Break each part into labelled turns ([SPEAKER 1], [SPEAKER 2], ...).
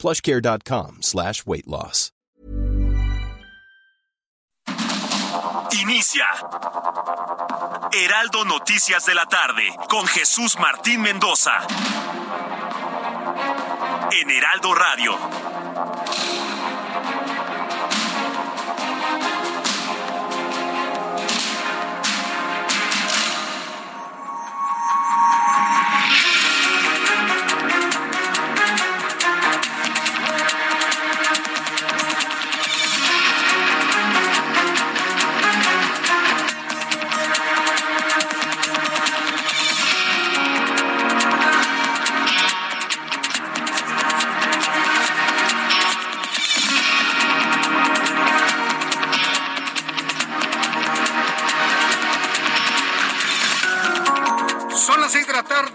[SPEAKER 1] plushcare.com slash weight loss.
[SPEAKER 2] Inicia. Heraldo Noticias de la tarde con Jesús Martín Mendoza. En Heraldo Radio.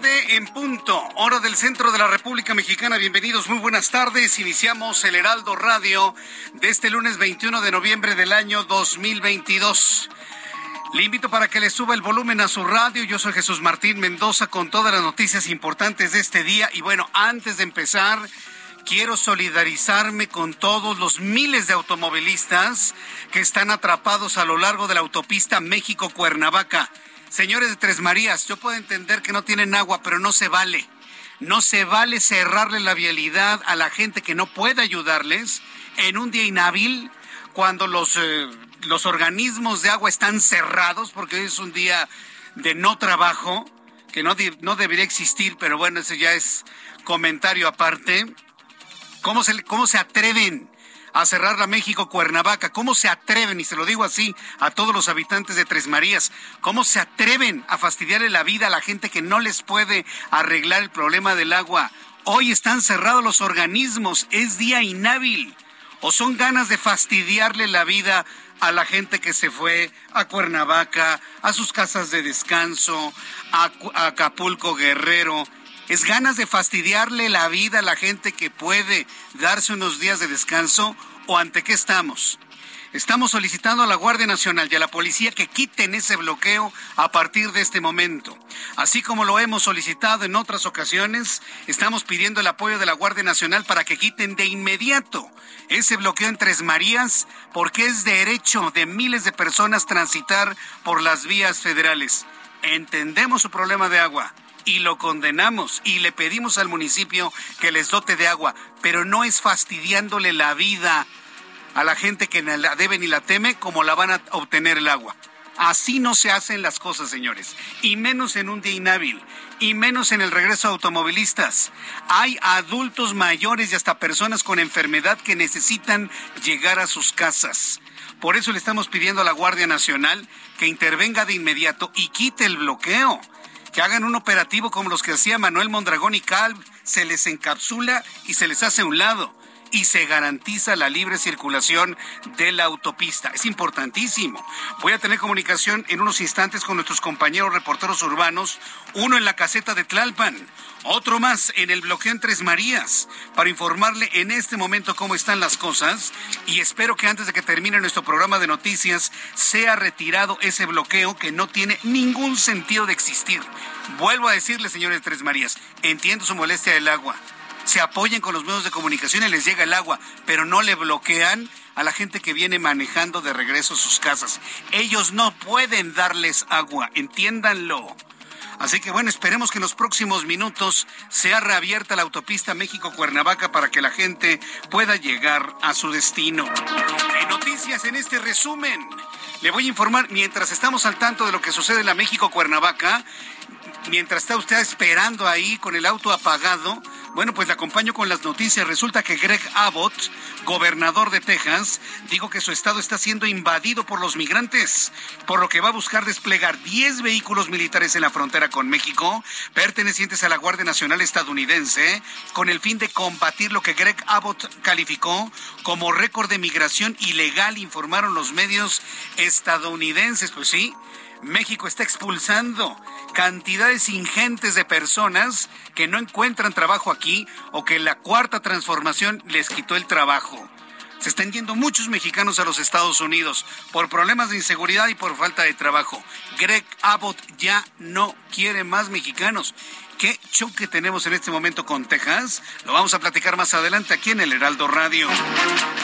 [SPEAKER 3] En punto, hora del centro de la República Mexicana. Bienvenidos, muy buenas tardes. Iniciamos el Heraldo Radio de este lunes 21 de noviembre del año 2022. Le invito para que le suba el volumen a su radio. Yo soy Jesús Martín Mendoza con todas las noticias importantes de este día. Y bueno, antes de empezar, quiero solidarizarme con todos los miles de automovilistas que están atrapados a lo largo de la autopista México-Cuernavaca. Señores de Tres Marías, yo puedo entender que no tienen agua, pero no se vale. No se vale cerrarle la vialidad a la gente que no puede ayudarles en un día inhábil cuando los, eh, los organismos de agua están cerrados, porque hoy es un día de no trabajo, que no, no debería existir, pero bueno, ese ya es comentario aparte. ¿Cómo se, cómo se atreven a cerrar la México Cuernavaca? ¿Cómo se atreven, y se lo digo así a todos los habitantes de Tres Marías, cómo se atreven a fastidiarle la vida a la gente que no les puede arreglar el problema del agua? Hoy están cerrados los organismos, es día inhábil. ¿O son ganas de fastidiarle la vida a la gente que se fue a Cuernavaca, a sus casas de descanso, a, Acapulco Guerrero? ¿Es ganas de fastidiarle la vida a la gente que puede darse unos días de descanso? ¿O ante qué estamos? Estamos solicitando a la Guardia Nacional y a la policía que quiten ese bloqueo a partir de este momento. Así como lo hemos solicitado en otras ocasiones, estamos pidiendo el apoyo de la Guardia Nacional para que quiten de inmediato ese bloqueo en Tres Marías, porque es derecho de miles de personas transitar por las vías federales. Entendemos su problema de agua y lo condenamos y le pedimos al municipio que les dote de agua, pero no es fastidiándole la vida a la gente que la debe ni la teme como la van a obtener el agua. Así no se hacen las cosas, señores, y menos en un día inhábil, y menos en el regreso de automovilistas. Hay adultos mayores y hasta personas con enfermedad que necesitan llegar a sus casas. Por eso le estamos pidiendo a la Guardia Nacional que intervenga de inmediato y quite el bloqueo que hagan un operativo como los que hacía Manuel Mondragón y Calv, se les encapsula y se les hace a un lado y se garantiza la libre circulación de la autopista. Es importantísimo. Voy a tener comunicación en unos instantes con nuestros compañeros reporteros urbanos, uno en la caseta de Tlalpan, otro más en el bloqueo en Tres Marías, para informarle en este momento cómo están las cosas y espero que antes de que termine nuestro programa de noticias sea retirado ese bloqueo que no tiene ningún sentido de existir. Vuelvo a decirle, señores Tres Marías, entiendo su molestia del agua se apoyen con los medios de comunicación y les llega el agua, pero no le bloquean a la gente que viene manejando de regreso a sus casas. Ellos no pueden darles agua, entiéndanlo. Así que bueno, esperemos que en los próximos minutos sea reabierta la autopista México-Cuernavaca para que la gente pueda llegar a su destino. Noticias en este resumen, le voy a informar mientras estamos al tanto de lo que sucede en la México-Cuernavaca, mientras está usted esperando ahí con el auto apagado, Bueno, pues le acompaño con las noticias. Resulta que Greg Abbott, gobernador de Texas, dijo que su estado está siendo invadido por los migrantes, por lo que va a buscar desplegar 10 vehículos militares en la frontera con México, pertenecientes a la Guardia Nacional estadounidense, con el fin de combatir lo que Greg Abbott calificó como récord de migración ilegal, informaron los medios estadounidenses. Pues sí, México está expulsando cantidades ingentes de personas que no encuentran trabajo aquí o que la cuarta transformación les quitó el trabajo. Se están yendo muchos mexicanos a los Estados Unidos por problemas de inseguridad y por falta de trabajo. Greg Abbott ya no quiere más mexicanos. ¿Qué choque tenemos en este momento con Texas? Lo vamos a platicar más adelante aquí en el Heraldo Radio.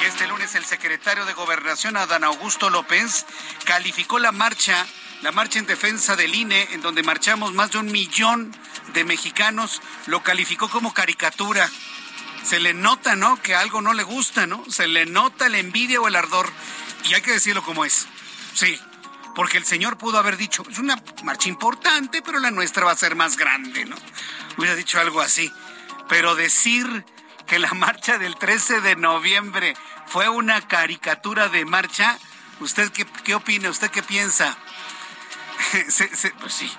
[SPEAKER 3] Este lunes el secretario de Gobernación, Adán Augusto López, calificó la marcha la marcha en defensa del INE, en donde marchamos más de un millón de mexicanos, lo calificó como caricatura. Se le nota, ¿no? Que algo no le gusta, ¿no? Se le nota la envidia o el ardor. Y hay que decirlo como es. Sí, porque el señor pudo haber dicho, es una marcha importante, pero la nuestra va a ser más grande, ¿no? Hubiera dicho algo así. Pero decir que la marcha del 13 de noviembre fue una caricatura de marcha, ¿usted qué, qué opina? ¿Usted qué piensa? pues sí.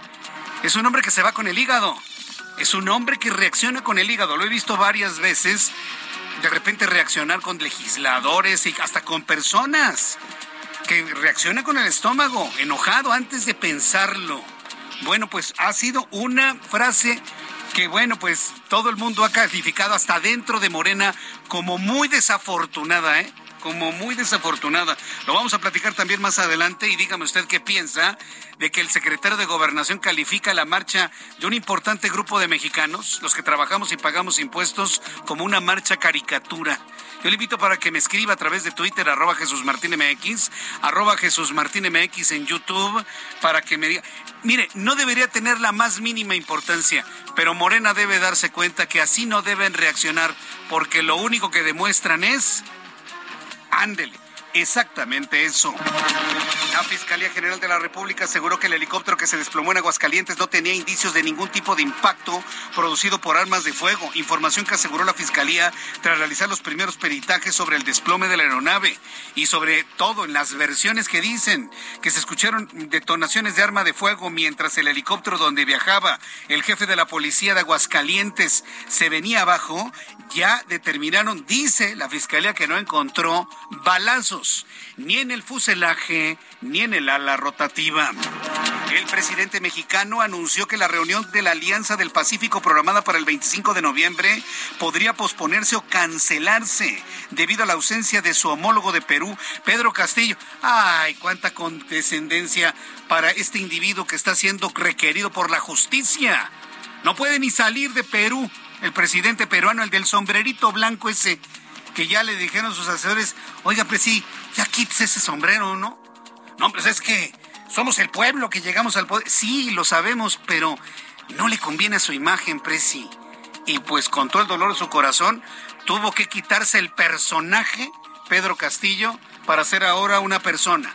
[SPEAKER 3] Es un hombre que se va con el hígado. Es un hombre que reacciona con el hígado. Lo he visto varias veces. De repente reaccionar con legisladores y hasta con personas. Que reacciona con el estómago, enojado antes de pensarlo. Bueno, pues ha sido una frase que bueno, pues todo el mundo ha calificado hasta dentro de Morena como muy desafortunada, ¿eh? como muy desafortunada. Lo vamos a platicar también más adelante y dígame usted qué piensa de que el secretario de Gobernación califica la marcha de un importante grupo de mexicanos, los que trabajamos y pagamos impuestos, como una marcha caricatura. Yo le invito para que me escriba a través de Twitter, arroba Jesús Martín MX, arroba Jesús Martín MX en YouTube, para que me diga, mire, no debería tener la más mínima importancia, pero Morena debe darse cuenta que así no deben reaccionar, porque lo único que demuestran es Ándele. Exactamente eso. La Fiscalía General de la República aseguró que el helicóptero que se desplomó en Aguascalientes no tenía indicios de ningún tipo de impacto producido por armas de fuego. Información que aseguró la Fiscalía tras realizar los primeros peritajes sobre el desplome de la aeronave y sobre todo en las versiones que dicen que se escucharon detonaciones de arma de fuego mientras el helicóptero donde viajaba el jefe de la policía de Aguascalientes se venía abajo. Ya determinaron, dice la Fiscalía, que no encontró balazos ni en el fuselaje ni en el ala rotativa. El presidente mexicano anunció que la reunión de la Alianza del Pacífico programada para el 25 de noviembre podría posponerse o cancelarse debido a la ausencia de su homólogo de Perú, Pedro Castillo. Ay, cuánta condescendencia para este individuo que está siendo requerido por la justicia. No puede ni salir de Perú. El presidente peruano, el del sombrerito blanco ese, que ya le dijeron sus asesores, oiga, pues sí, ya quítese ese sombrero, ¿no? No, pues es que somos el pueblo que llegamos al poder. Sí, lo sabemos, pero no le conviene a su imagen, Presi. Y pues con todo el dolor de su corazón, tuvo que quitarse el personaje, Pedro Castillo, para ser ahora una persona.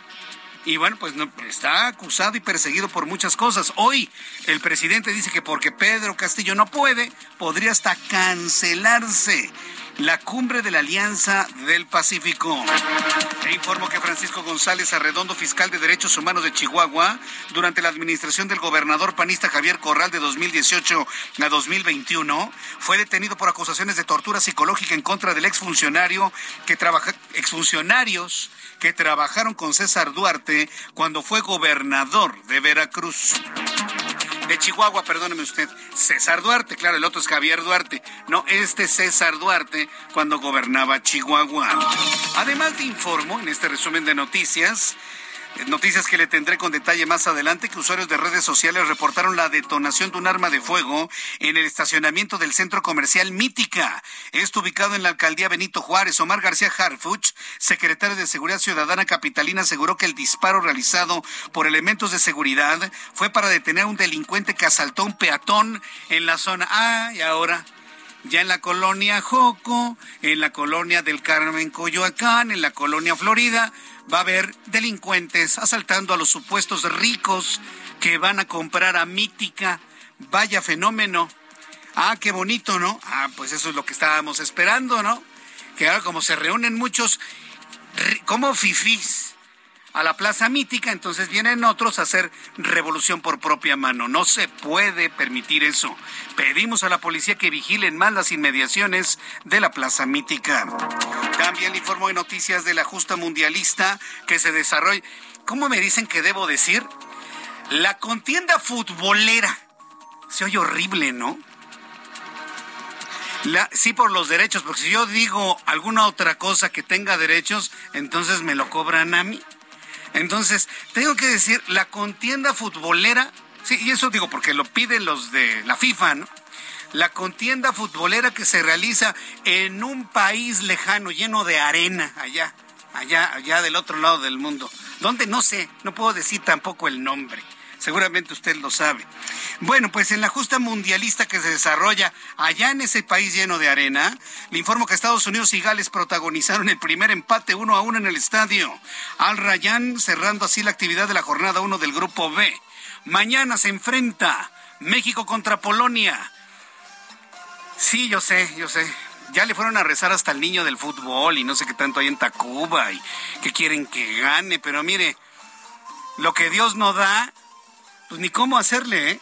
[SPEAKER 3] Y bueno, pues está acusado y perseguido por muchas cosas. Hoy el presidente dice que porque Pedro Castillo no puede, podría hasta cancelarse la cumbre de la Alianza del Pacífico. E informo que Francisco González Arredondo, fiscal de Derechos Humanos de Chihuahua, durante la administración del gobernador panista Javier Corral de 2018 a 2021, fue detenido por acusaciones de tortura psicológica en contra del exfuncionario que trabaja, exfuncionarios que trabajaron con César Duarte cuando fue gobernador de Veracruz de Chihuahua, perdóneme usted, César Duarte, claro, el otro es Javier Duarte, no, este César Duarte cuando gobernaba Chihuahua. Además te informo en este resumen de noticias Noticias que le tendré con detalle más adelante que usuarios de redes sociales reportaron la detonación de un arma de fuego en el estacionamiento del centro comercial Mítica. Esto ubicado en la alcaldía Benito Juárez. Omar García Harfuch, secretario de Seguridad Ciudadana Capitalina, aseguró que el disparo realizado por elementos de seguridad fue para detener a un delincuente que asaltó a un peatón en la zona. Ah, y ahora ya en la colonia Joco, en la colonia del Carmen Coyoacán, en la colonia Florida, va a haber delincuentes asaltando a los supuestos ricos que van a comprar a Mítica. Vaya fenómeno. Ah, qué bonito, ¿no? Ah, pues eso es lo que estábamos esperando, ¿no? Que ahora como se reúnen muchos, como fifís a la plaza mítica, entonces vienen otros a hacer revolución por propia mano. No se puede permitir eso. Pedimos a la policía que vigilen más las inmediaciones de la plaza mítica. También le informo de noticias de la justa mundialista que se desarrolla. ¿Cómo me dicen que debo decir? La contienda futbolera. Se oye horrible, ¿no? sí por los derechos, porque si yo digo alguna otra cosa que tenga derechos, entonces me lo cobran a mí. Entonces, tengo que decir, la contienda futbolera, sí, y eso digo porque lo piden los de la FIFA, ¿no? La contienda futbolera que se realiza en un país lejano, lleno de arena, allá, allá, allá del otro lado del mundo. Donde no sé, no puedo decir tampoco el nombre. Seguramente usted lo sabe. Bueno, pues en la justa mundialista que se desarrolla allá en ese país lleno de arena, le informo que Estados Unidos y Gales protagonizaron el primer empate uno a uno en el estadio. Al Rayán cerrando así la actividad de la jornada 1 del Grupo B. Mañana se enfrenta México contra Polonia. Sí, yo sé, yo sé. Ya le fueron a rezar hasta el niño del fútbol y no sé qué tanto hay en Tacuba y que quieren que gane, pero mire, lo que Dios no da, pues ni cómo hacerle, ¿eh?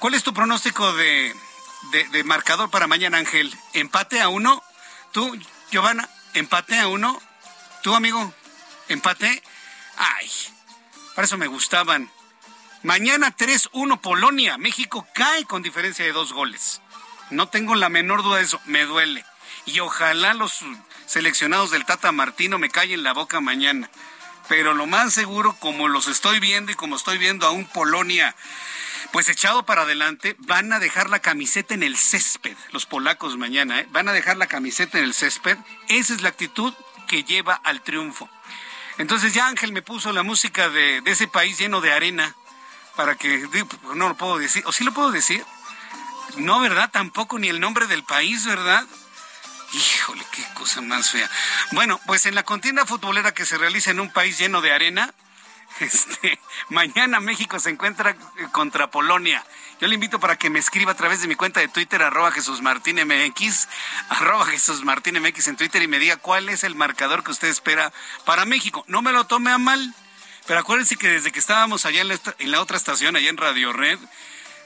[SPEAKER 3] ¿Cuál es tu pronóstico de, de, marcador para mañana, Ángel? ¿Empate a uno? ¿Tú, Giovanna, empate a uno? ¿Tú, amigo, empate? Ay, para eso me gustaban. Mañana 3-1 Polonia. México cae con diferencia de dos goles. No tengo la menor duda de eso. Me duele. Y ojalá los seleccionados del Tata Martino me callen la boca mañana pero lo más seguro, como los estoy viendo y como estoy viendo a un Polonia pues echado para adelante, van a dejar la camiseta en el césped, los polacos mañana, ¿eh? van a dejar la camiseta en el césped. Esa es la actitud que lleva al triunfo. Entonces ya Ángel me puso la música de, de ese país lleno de arena para que, no lo puedo decir, o sí lo puedo decir. No, ¿verdad? Tampoco ni el nombre del país, ¿verdad? Híjole, qué cosa más fea. Bueno, pues en la contienda futbolera que se realiza en un país lleno de arena, este, mañana México se encuentra eh, contra Polonia. Yo le invito para que me escriba a través de mi cuenta de Twitter, arroba Jesús Martín MX, arroba Jesús Martín MX en Twitter y me diga cuál es el marcador que usted espera para México. No me lo tome a mal, pero acuérdense que desde que estábamos allá en la, en la otra estación, allá en Radio Red,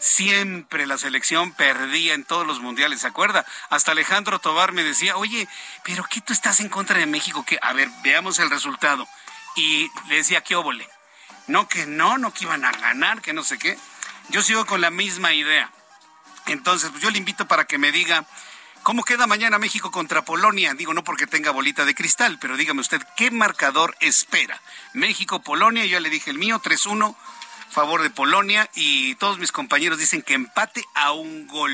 [SPEAKER 3] siempre la selección perdía en todos los mundiales, ¿se acuerda? Hasta Alejandro Tobar me decía, oye, pero ¿qué tú estás en contra de México? Que, a ver, veamos el resultado. Y le decía, ¿qué óvole? No, que no, no que iban a ganar, que no sé qué. Yo sigo con la misma idea. Entonces, pues yo le invito para que me diga cómo queda mañana México contra Polonia. Digo, no porque tenga bolita de cristal, pero dígame usted, ¿qué marcador espera? México-Polonia, yo le dije el mío, 3-1 favor de Polonia y todos mis compañeros dicen que empate a un gol.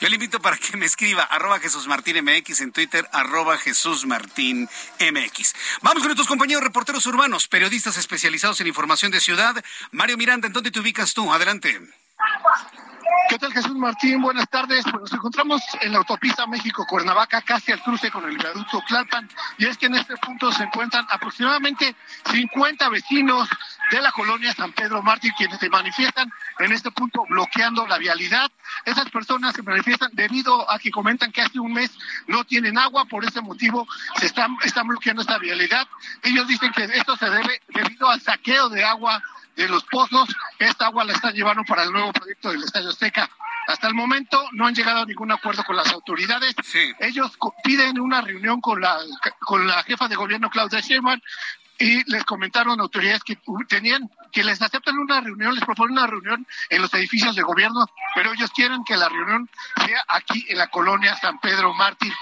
[SPEAKER 3] Yo le invito para que me escriba arroba Jesús Martín MX en Twitter, arroba Jesús Martín MX. Vamos con nuestros compañeros reporteros urbanos, periodistas especializados en información de ciudad. Mario Miranda, ¿en dónde te ubicas tú? Adelante.
[SPEAKER 4] ¿Qué tal Jesús Martín? Buenas tardes. Pues nos encontramos en la autopista México-Cuernavaca, casi al cruce con el viaducto Tlalpan, y es que en este punto se encuentran aproximadamente 50 vecinos de la colonia San Pedro Mártir quienes se manifiestan en este punto bloqueando la vialidad. Esas personas se manifiestan debido a que comentan que hace un mes no tienen agua, por ese motivo se están, están bloqueando esta vialidad. Ellos dicen que esto se debe debido al saqueo de agua de los pozos. Esta agua la están llevando para el nuevo proyecto del Estadio Azteca. Hasta el momento no han llegado a ningún acuerdo con las autoridades. Ellos piden una reunión con la, con la jefa de gobierno Claudia Sheinbaum y les comentaron autoridades que tenían que les aceptan una reunión, les proponen una reunión en los edificios de gobierno, pero ellos quieren que la reunión sea aquí en la colonia San Pedro Mártir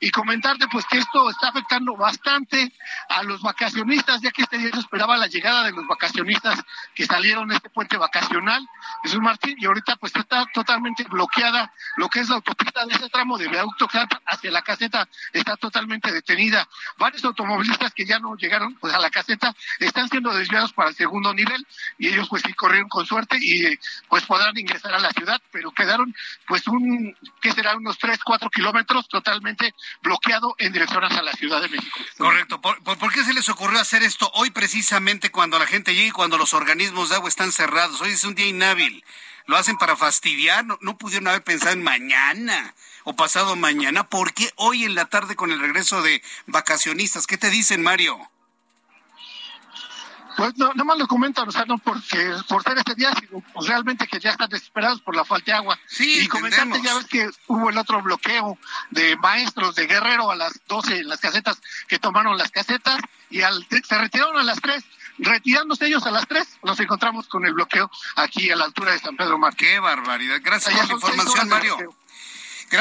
[SPEAKER 4] y comentarte pues que esto está afectando bastante a los vacacionistas, ya que este día se esperaba la llegada de los vacacionistas que salieron de este puente vacacional, Jesús Martín, y ahorita pues está totalmente bloqueada lo que es la autopista de ese tramo de viaducto hacia la caseta, está totalmente detenida. Varios automovilistas que ya no llegaron pues a la caseta están siendo desviados para el segundo nivel y ellos pues sí corrieron con suerte y pues podrán ingresar a la ciudad, pero quedaron pues un, ¿qué será? Unos tres, cuatro kilómetros totalmente bloqueado en dirección hacia la Ciudad de México.
[SPEAKER 3] Correcto. ¿Por, por, qué se les ocurrió hacer esto hoy precisamente cuando la gente llega y cuando los organismos de agua están cerrados? Hoy es un día inhábil. lo hacen para fastidiar, no, no pudieron haber pensado en mañana o pasado mañana, ¿por qué hoy en la tarde con el regreso de vacacionistas? ¿Qué te dicen, Mario?
[SPEAKER 4] Pues no, más lo comentan, o sea, no porque por ser este día, sino pues, realmente que ya están desesperados por la falta de agua.
[SPEAKER 3] Sí,
[SPEAKER 4] y comentarte, ya ves que hubo el otro bloqueo de maestros de Guerrero a las 12 en las casetas, que tomaron las casetas y al, se retiraron a las 3. Retirándose ellos a las 3, nos encontramos con el bloqueo aquí a la altura de San Pedro Mar.
[SPEAKER 3] Qué barbaridad. Gracias por la información, Mario.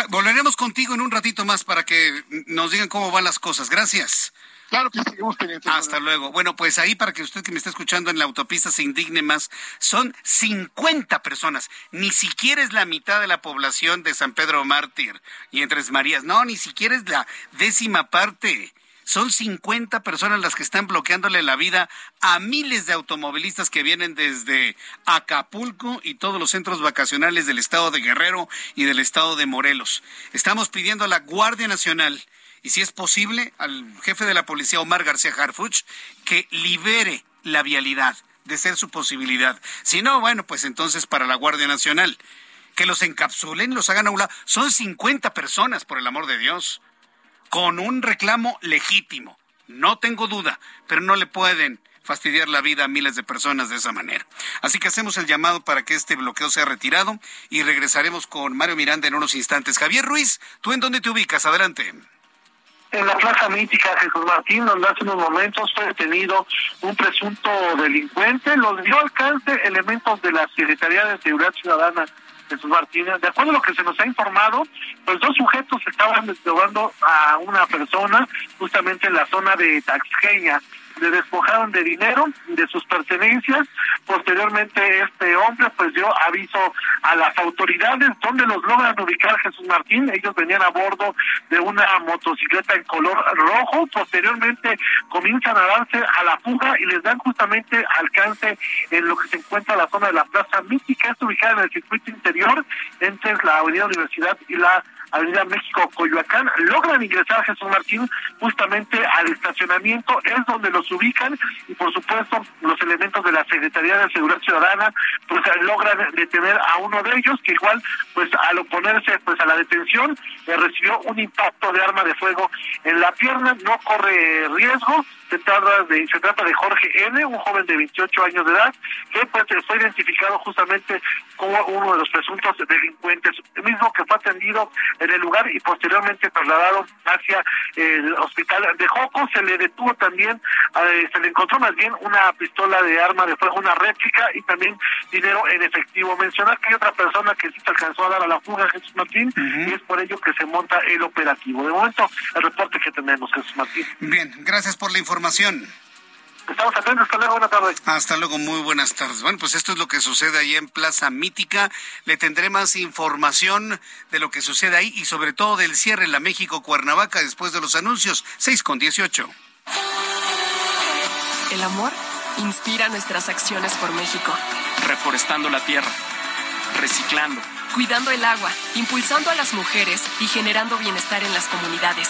[SPEAKER 3] Volveremos contigo en un ratito más para que nos digan cómo van las cosas. Gracias.
[SPEAKER 4] Claro que seguimos pendientes.
[SPEAKER 3] Hasta luego. Bueno, pues ahí para que usted que me está escuchando en la autopista se indigne más, son 50 personas. Ni siquiera es la mitad de la población de San Pedro Mártir y en Tres Marías. No, ni siquiera es la décima parte. Son 50 personas las que están bloqueándole la vida a miles de automovilistas que vienen desde Acapulco y todos los centros vacacionales del estado de Guerrero y del estado de Morelos. Estamos pidiendo a la Guardia Nacional y si es posible al jefe de la policía Omar García Harfuch que libere la vialidad de ser su posibilidad. Si no, bueno, pues entonces para la Guardia Nacional que los encapsulen, los hagan a un lado. Son 50 personas, por el amor de Dios con un reclamo legítimo. No tengo duda, pero no le pueden fastidiar la vida a miles de personas de esa manera. Así que hacemos el llamado para que este bloqueo sea retirado y regresaremos con Mario Miranda en unos instantes. Javier Ruiz, ¿tú en dónde te ubicas? Adelante.
[SPEAKER 5] En la Plaza Mítica Jesús Martín, donde hace unos momentos fue detenido un presunto delincuente, los dio alcance elementos de la Secretaría de Seguridad Ciudadana Jesús Martínez. De acuerdo a lo que se nos ha informado, pues dos sujetos estaban robando a una persona justamente en la zona de Taxqueña le despojaron de dinero, de sus pertenencias. Posteriormente este hombre pues dio aviso a las autoridades donde los logran ubicar Jesús Martín. Ellos venían a bordo de una motocicleta en color rojo. Posteriormente comienzan a darse a la fuga y les dan justamente alcance en lo que se encuentra la zona de la Plaza Mítica. Es ubicada en el circuito interior entre la Avenida Universidad y la Avenida México Coyoacán, logran ingresar Jesús Martín justamente al estacionamiento, es donde los ubican y por supuesto los elementos de la Secretaría de Seguridad Ciudadana pues logran detener a uno de ellos que igual pues al oponerse pues a la detención eh, recibió un impacto de arma de fuego en la pierna, no corre riesgo, se trata de se trata de Jorge N, un joven de 28 años de edad que pues fue identificado justamente como uno de los presuntos delincuentes, el mismo que fue atendido en el lugar y posteriormente trasladado hacia el hospital de Joco. Se le detuvo también, eh, se le encontró más bien una pistola de arma de fuego, una réplica y también dinero en efectivo. Mencionar que hay otra persona que sí se alcanzó a dar a la fuga, Jesús Martín, y es por ello que se monta el operativo. De momento, el reporte que tenemos, Jesús Martín.
[SPEAKER 3] Bien, gracias por la información.
[SPEAKER 5] Estamos atentos. Hasta luego. Buenas tardes.
[SPEAKER 3] Hasta luego. Muy buenas tardes. Bueno, pues esto es lo que sucede ahí en Plaza Mítica. Le tendré más información de lo que sucede ahí y sobre todo del cierre en la México Cuernavaca después de los anuncios. 6 con 18.
[SPEAKER 6] El amor inspira nuestras acciones por México.
[SPEAKER 7] Reforestando la tierra. Reciclando.
[SPEAKER 6] Cuidando el agua. Impulsando a las mujeres y generando bienestar en las comunidades.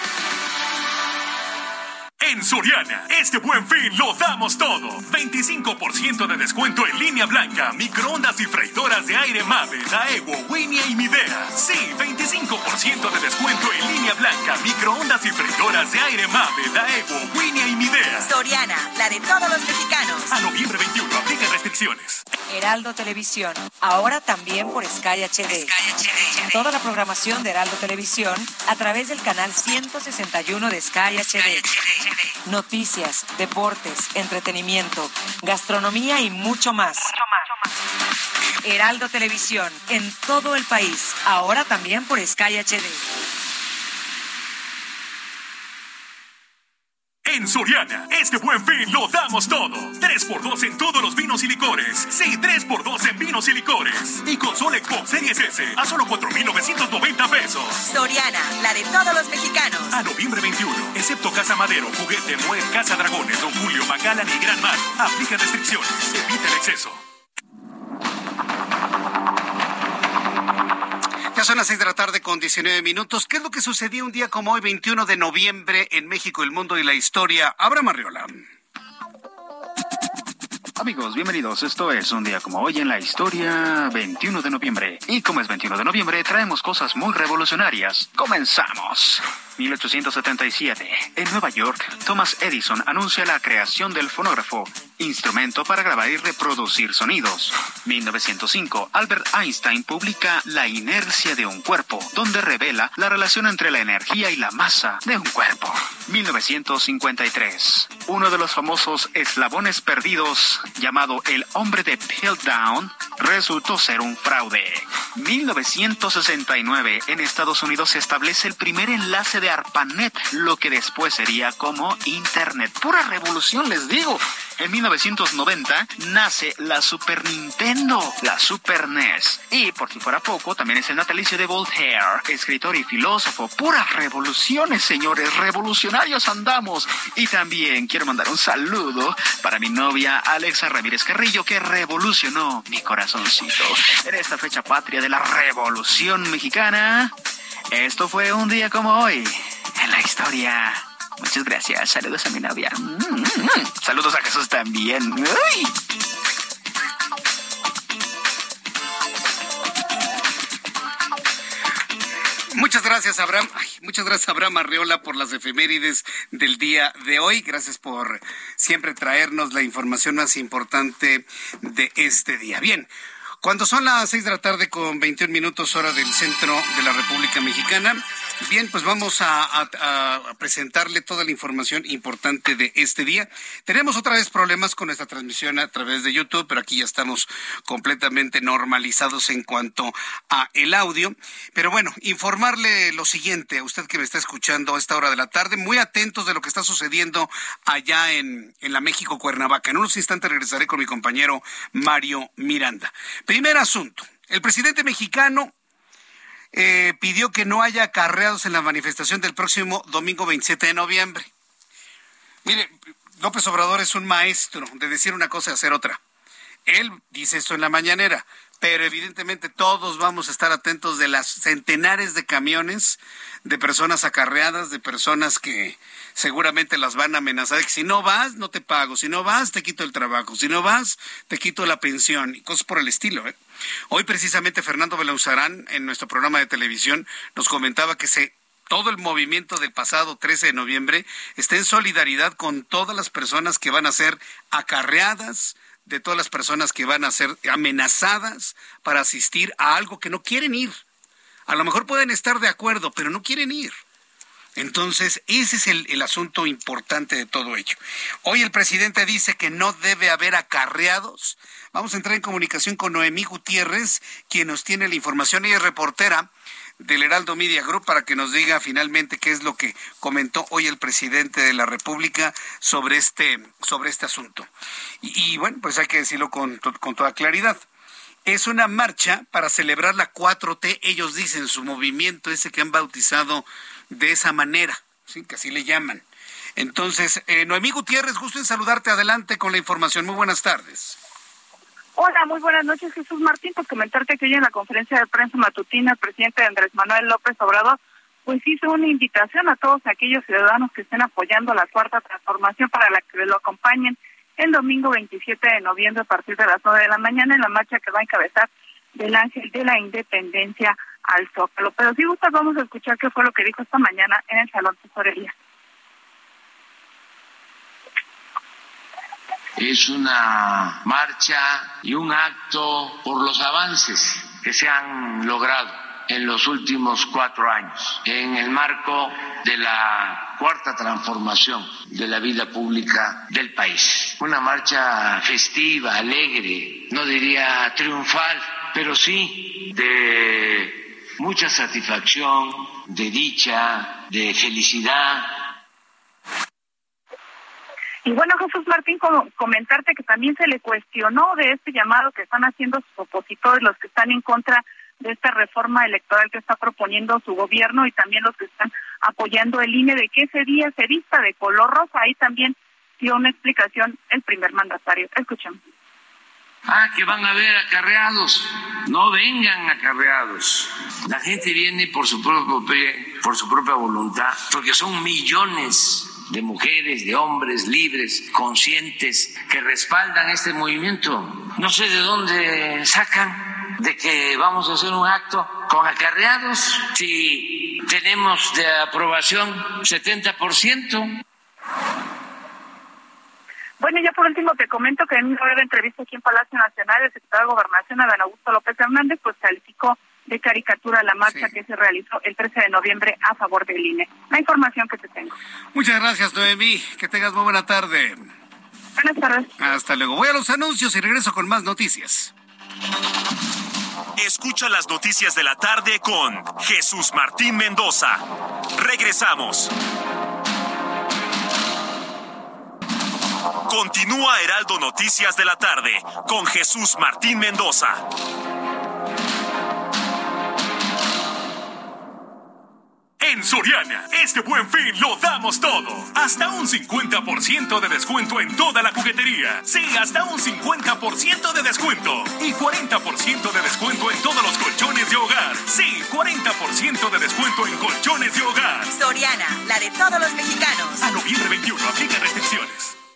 [SPEAKER 2] En Soriana, este buen fin lo damos todo. 25% de descuento en línea blanca, microondas y freidoras de aire Mave, Daewoo, Winia y Midea. Sí, 25% de descuento en línea blanca, microondas y freidoras de aire Mave, Daewoo, Winia y Midea.
[SPEAKER 8] Soriana, la de todos los mexicanos.
[SPEAKER 2] A noviembre 21, aplica restricciones.
[SPEAKER 8] Heraldo Televisión, ahora también por Sky HD. Toda la programación de Heraldo Televisión a través del canal 161 de Sky HD. Noticias, deportes, entretenimiento, gastronomía y mucho más. Heraldo Televisión, en todo el país, ahora también por Sky HD.
[SPEAKER 2] En Soriana, este buen fin lo damos todo. 3x2 en todos los vinos y licores. Sí, 3x2 en vinos y licores. Y consola Xbox Series S a solo 4,990 pesos.
[SPEAKER 8] Soriana, la de todos los mexicanos.
[SPEAKER 2] A noviembre 21, excepto Casa Madero, Juguete, Muer, Casa Dragones, Don Julio, Macallan y Gran Mar. Aplica restricciones. Evita el exceso.
[SPEAKER 3] Son las seis de la tarde con 19 minutos. ¿Qué es lo que sucedió un día como hoy, 21 de noviembre, en México, el mundo y la historia? Abra Marriola.
[SPEAKER 9] Amigos, bienvenidos. Esto es un día como hoy en la historia 21 de noviembre. Y como es 21 de noviembre, traemos cosas muy revolucionarias. Comenzamos. 1877. En Nueva York, Thomas Edison anuncia la creación del fonógrafo, instrumento para grabar y reproducir sonidos. 1905. Albert Einstein publica La inercia de un cuerpo, donde revela la relación entre la energía y la masa de un cuerpo. 1953. Uno de los famosos eslabones perdidos, llamado el hombre de Piltdown, resultó ser un fraude. 1969. En Estados Unidos se establece el primer enlace de ARPANET, lo que después sería como Internet. Pura revolución, les digo. En 1990 nace la Super Nintendo, la Super NES. Y por si fuera poco, también es el natalicio de Voltaire, escritor y filósofo. Puras revoluciones, señores, revolucionarios andamos. Y también quiero mandar un saludo para mi novia Ramírez Carrillo, que revolucionó mi corazoncito. En esta fecha patria de la Revolución Mexicana, esto fue un día como hoy en la historia. Muchas gracias. Saludos a mi novia. Mm, mm, mm. Saludos a Jesús también.
[SPEAKER 3] Muchas gracias, Abraham. muchas gracias, Abraham Arreola, por las efemérides del día de hoy. Gracias por siempre traernos la información más importante de este día. Bien, cuando son las seis de la tarde con 21 minutos hora del centro de la República Mexicana, bien, pues vamos a, presentarle toda la información importante de este día. Tenemos otra vez problemas con esta transmisión a través de YouTube, pero aquí ya estamos completamente normalizados en cuanto a el audio. Pero bueno, informarle lo siguiente a usted que me está escuchando a esta hora de la tarde, muy atentos de lo que está sucediendo allá en, en la México Cuernavaca. En unos instantes regresaré con mi compañero Mario Miranda. Primer asunto. El presidente mexicano eh, pidió que no haya acarreados en la manifestación del próximo domingo 27 de noviembre. Mire, López Obrador es un maestro de decir una cosa y hacer otra. Él dice esto en la mañanera, pero evidentemente todos vamos a estar atentos de las centenares de camiones de personas acarreadas, de personas que seguramente las van a amenazar. Que si no vas, no te pago. Si no vas, te quito el trabajo. Si no vas, te quito la pensión. Y cosas por el estilo. ¿eh? Hoy precisamente Fernando Belauzarán en nuestro programa de televisión nos comentaba que se todo el movimiento del pasado 13 de noviembre está en solidaridad con todas las personas que van a ser acarreadas, de todas las personas que van a ser amenazadas para asistir a algo que no quieren ir. A lo mejor pueden estar de acuerdo, pero no quieren ir. Entonces, ese es el, asunto importante de todo ello. Hoy el presidente dice que no debe haber acarreados. Vamos a entrar en comunicación con Noemí Gutiérrez, quien nos tiene la información. Ella es reportera del Heraldo Media Group para que nos diga finalmente qué es lo que comentó hoy el presidente de la República sobre este, sobre este asunto. Y, bueno, pues hay que decirlo con, con toda claridad. Es una marcha para celebrar la 4T, ellos dicen, su movimiento ese que han bautizado de esa manera, ¿sí? que así le llaman. Entonces, eh, Noemí Gutiérrez, gusto en saludarte. Adelante con la información. Muy buenas tardes.
[SPEAKER 10] Hola, muy buenas noches, Jesús Martín. Pues comentarte que hoy en la conferencia de prensa matutina, el presidente Andrés Manuel López Obrador, pues hizo una invitación a todos aquellos ciudadanos que estén apoyando la cuarta transformación para la que lo acompañen el domingo 27 de noviembre a partir de las 9 de la mañana en la marcha que va a encabezar del Ángel de la Independencia al Zócalo. Pero si gustas, vamos a escuchar qué fue lo que dijo esta mañana en el Salón Tesorería.
[SPEAKER 11] Es una marcha y un acto por los avances que se han logrado en los últimos cuatro años en el marco de la cuarta transformación de la vida pública del país. Una marcha festiva, alegre, no diría triunfal, pero sí de mucha satisfacción, de dicha, de felicidad.
[SPEAKER 10] Y bueno, Jesús Martín, comentarte que también se le cuestionó de este llamado que están haciendo sus opositores, los que están en contra de esta reforma electoral que está proponiendo su gobierno y también los que están apoyando el INE de que ese día se vista de color rosa. Ahí también dio una explicación el primer mandatario. Escuchemos.
[SPEAKER 11] Ah, que van a ver acarreados. No vengan acarreados. La gente viene por su propia, por su propia voluntad, porque son millones de mujeres, de hombres libres, conscientes, que respaldan este movimiento. No sé de dónde sacan de que vamos a hacer un acto con acarreados si tenemos de aprobación 70%.
[SPEAKER 10] Bueno, ya por último te comento que en una breve entrevista aquí en Palacio Nacional, el secretario de Gobernación, Adán Augusto López Hernández, pues calificó de caricatura la marcha que se realizó el 13 de noviembre a favor del INE. La información que te tengo.
[SPEAKER 3] Muchas gracias, Noemí. Que tengas muy buena tarde.
[SPEAKER 10] Buenas tardes.
[SPEAKER 3] Hasta luego. Voy a los anuncios y regreso con más noticias.
[SPEAKER 2] Escucha las noticias de la tarde con Jesús Martín Mendoza. Regresamos. Continúa Heraldo Noticias de la tarde con Jesús Martín Mendoza. En Soriana, este buen fin lo damos todo. Hasta un 50% de descuento en toda la juguetería. Sí, hasta un 50% de descuento. Y 40% de descuento en todos los colchones de hogar. Sí, 40% de descuento en colchones de hogar.
[SPEAKER 8] Soriana, la de todos los mexicanos.
[SPEAKER 2] A noviembre 21, aplica restricciones.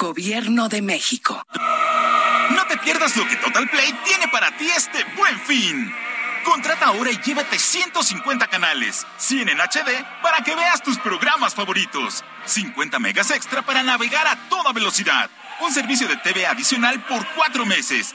[SPEAKER 8] Gobierno de México.
[SPEAKER 2] No te pierdas lo que Total Play tiene para ti este buen fin. Contrata ahora y llévate 150 canales, 100 en HD para que veas tus programas favoritos, 50 megas extra para navegar a toda velocidad, un servicio de TV adicional por cuatro meses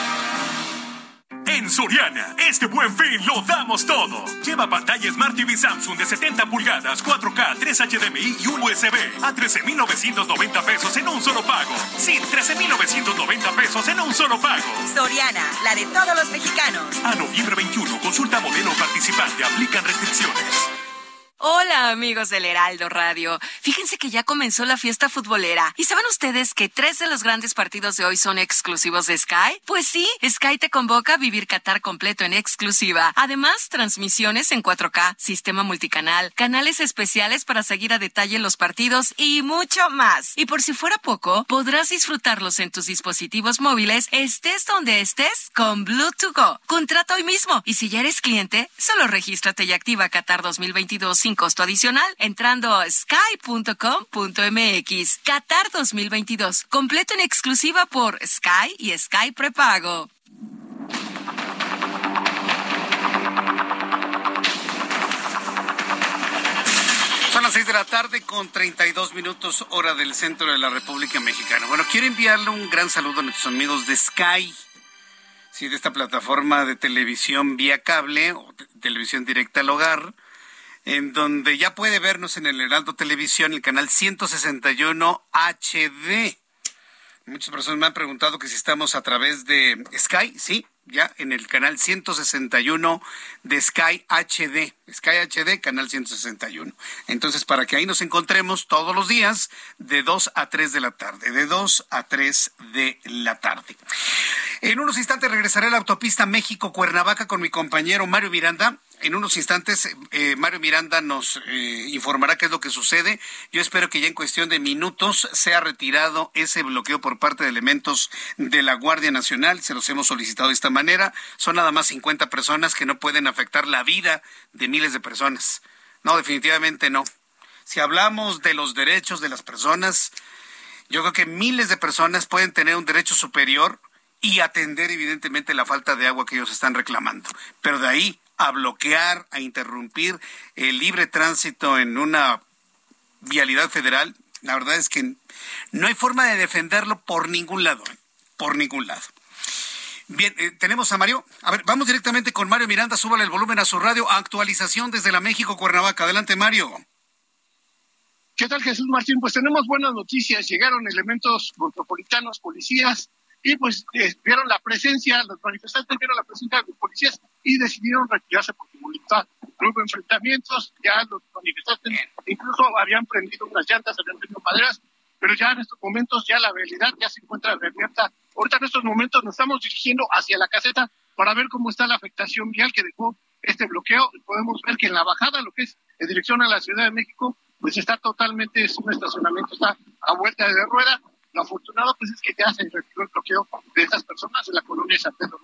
[SPEAKER 2] En Soriana, este buen fin lo damos todo. Lleva pantalla Smart TV Samsung de 70 pulgadas, 4K, 3 HDMI y un USB a 13,990 pesos en un solo pago. Sí, 13,990 pesos en un solo pago.
[SPEAKER 8] Soriana, la de todos los mexicanos.
[SPEAKER 2] A noviembre 21, consulta modelo participante, aplican restricciones.
[SPEAKER 6] Hola amigos del Heraldo Radio. Fíjense que ya comenzó la fiesta futbolera. ¿Y saben ustedes que tres de los grandes partidos de hoy son exclusivos de Sky? Pues sí, Sky te convoca a vivir Qatar completo en exclusiva. Además, transmisiones en 4K, sistema multicanal, canales especiales para seguir a detalle los partidos y mucho más. Y por si fuera poco, podrás disfrutarlos en tus dispositivos móviles, estés donde estés, con Bluetooth Go. Contrata hoy mismo. Y si ya eres cliente, solo regístrate y activa Qatar 2022 costo adicional entrando a sky.com.mx. Qatar 2022, completo en exclusiva por Sky y Sky Prepago.
[SPEAKER 3] Son las seis de la tarde con 32 minutos hora del centro de la República Mexicana. Bueno, quiero enviarle un gran saludo a nuestros amigos de Sky, sí, de esta plataforma de televisión vía cable o te- televisión directa al hogar, en donde ya puede vernos en el Heraldo Televisión, el canal 161 HD. Muchas personas me han preguntado que si estamos a través de Sky, sí, ya en el canal 161 de Sky HD, Sky HD, canal 161. Entonces, para que ahí nos encontremos todos los días de 2 a 3 de la tarde, de 2 a 3 de la tarde. En unos instantes regresaré a la autopista México-Cuernavaca con mi compañero Mario Miranda. En unos instantes, eh, Mario Miranda nos eh, informará qué es lo que sucede. Yo espero que ya en cuestión de minutos sea retirado ese bloqueo por parte de elementos de la Guardia Nacional. Se los hemos solicitado de esta manera. Son nada más 50 personas que no pueden afectar la vida de miles de personas. No, definitivamente no. Si hablamos de los derechos de las personas, yo creo que miles de personas pueden tener un derecho superior y atender evidentemente la falta de agua que ellos están reclamando. Pero de ahí a bloquear, a interrumpir el libre tránsito en una vialidad federal, la verdad es que no hay forma de defenderlo por ningún lado, ¿eh? por ningún lado. Bien, eh, tenemos a Mario. A ver, vamos directamente con Mario Miranda. Súbale el volumen a su radio. Actualización desde la México Cuernavaca. Adelante, Mario.
[SPEAKER 4] ¿Qué tal, Jesús Martín? Pues tenemos buenas noticias. Llegaron elementos metropolitanos, policías, y pues eh, vieron la presencia, los manifestantes vieron la presencia de los policías y decidieron retirarse por su voluntad. No hubo enfrentamientos, ya los manifestantes incluso habían prendido unas llantas, habían prendido maderas, pero ya en estos momentos ya la realidad ya se encuentra reabierta. Ahorita en estos momentos nos estamos dirigiendo hacia la caseta para ver cómo está la afectación vial que dejó este bloqueo. Podemos ver que en la bajada, lo que es en dirección a la Ciudad de México, pues está totalmente, es un estacionamiento, está a vuelta de rueda lo afortunado pues es que ya se retiró el bloqueo de estas personas en la colonia San Pedro.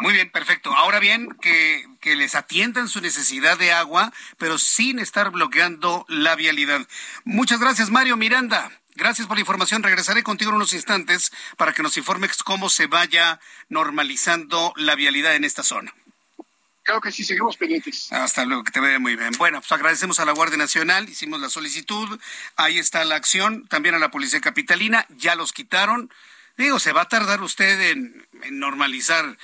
[SPEAKER 3] Muy bien, perfecto. Ahora bien, que, que les atiendan su necesidad de agua, pero sin estar bloqueando la vialidad. Muchas gracias, Mario Miranda. Gracias por la información. Regresaré contigo en unos instantes para que nos informes cómo se vaya normalizando la vialidad en esta zona.
[SPEAKER 4] Creo que sí, seguimos pendientes.
[SPEAKER 3] Hasta luego, que te vea muy bien. Bueno, pues agradecemos a la Guardia Nacional, hicimos la solicitud, ahí está la acción, también a la Policía Capitalina, ya los quitaron. Digo, se va a tardar usted en, normalizar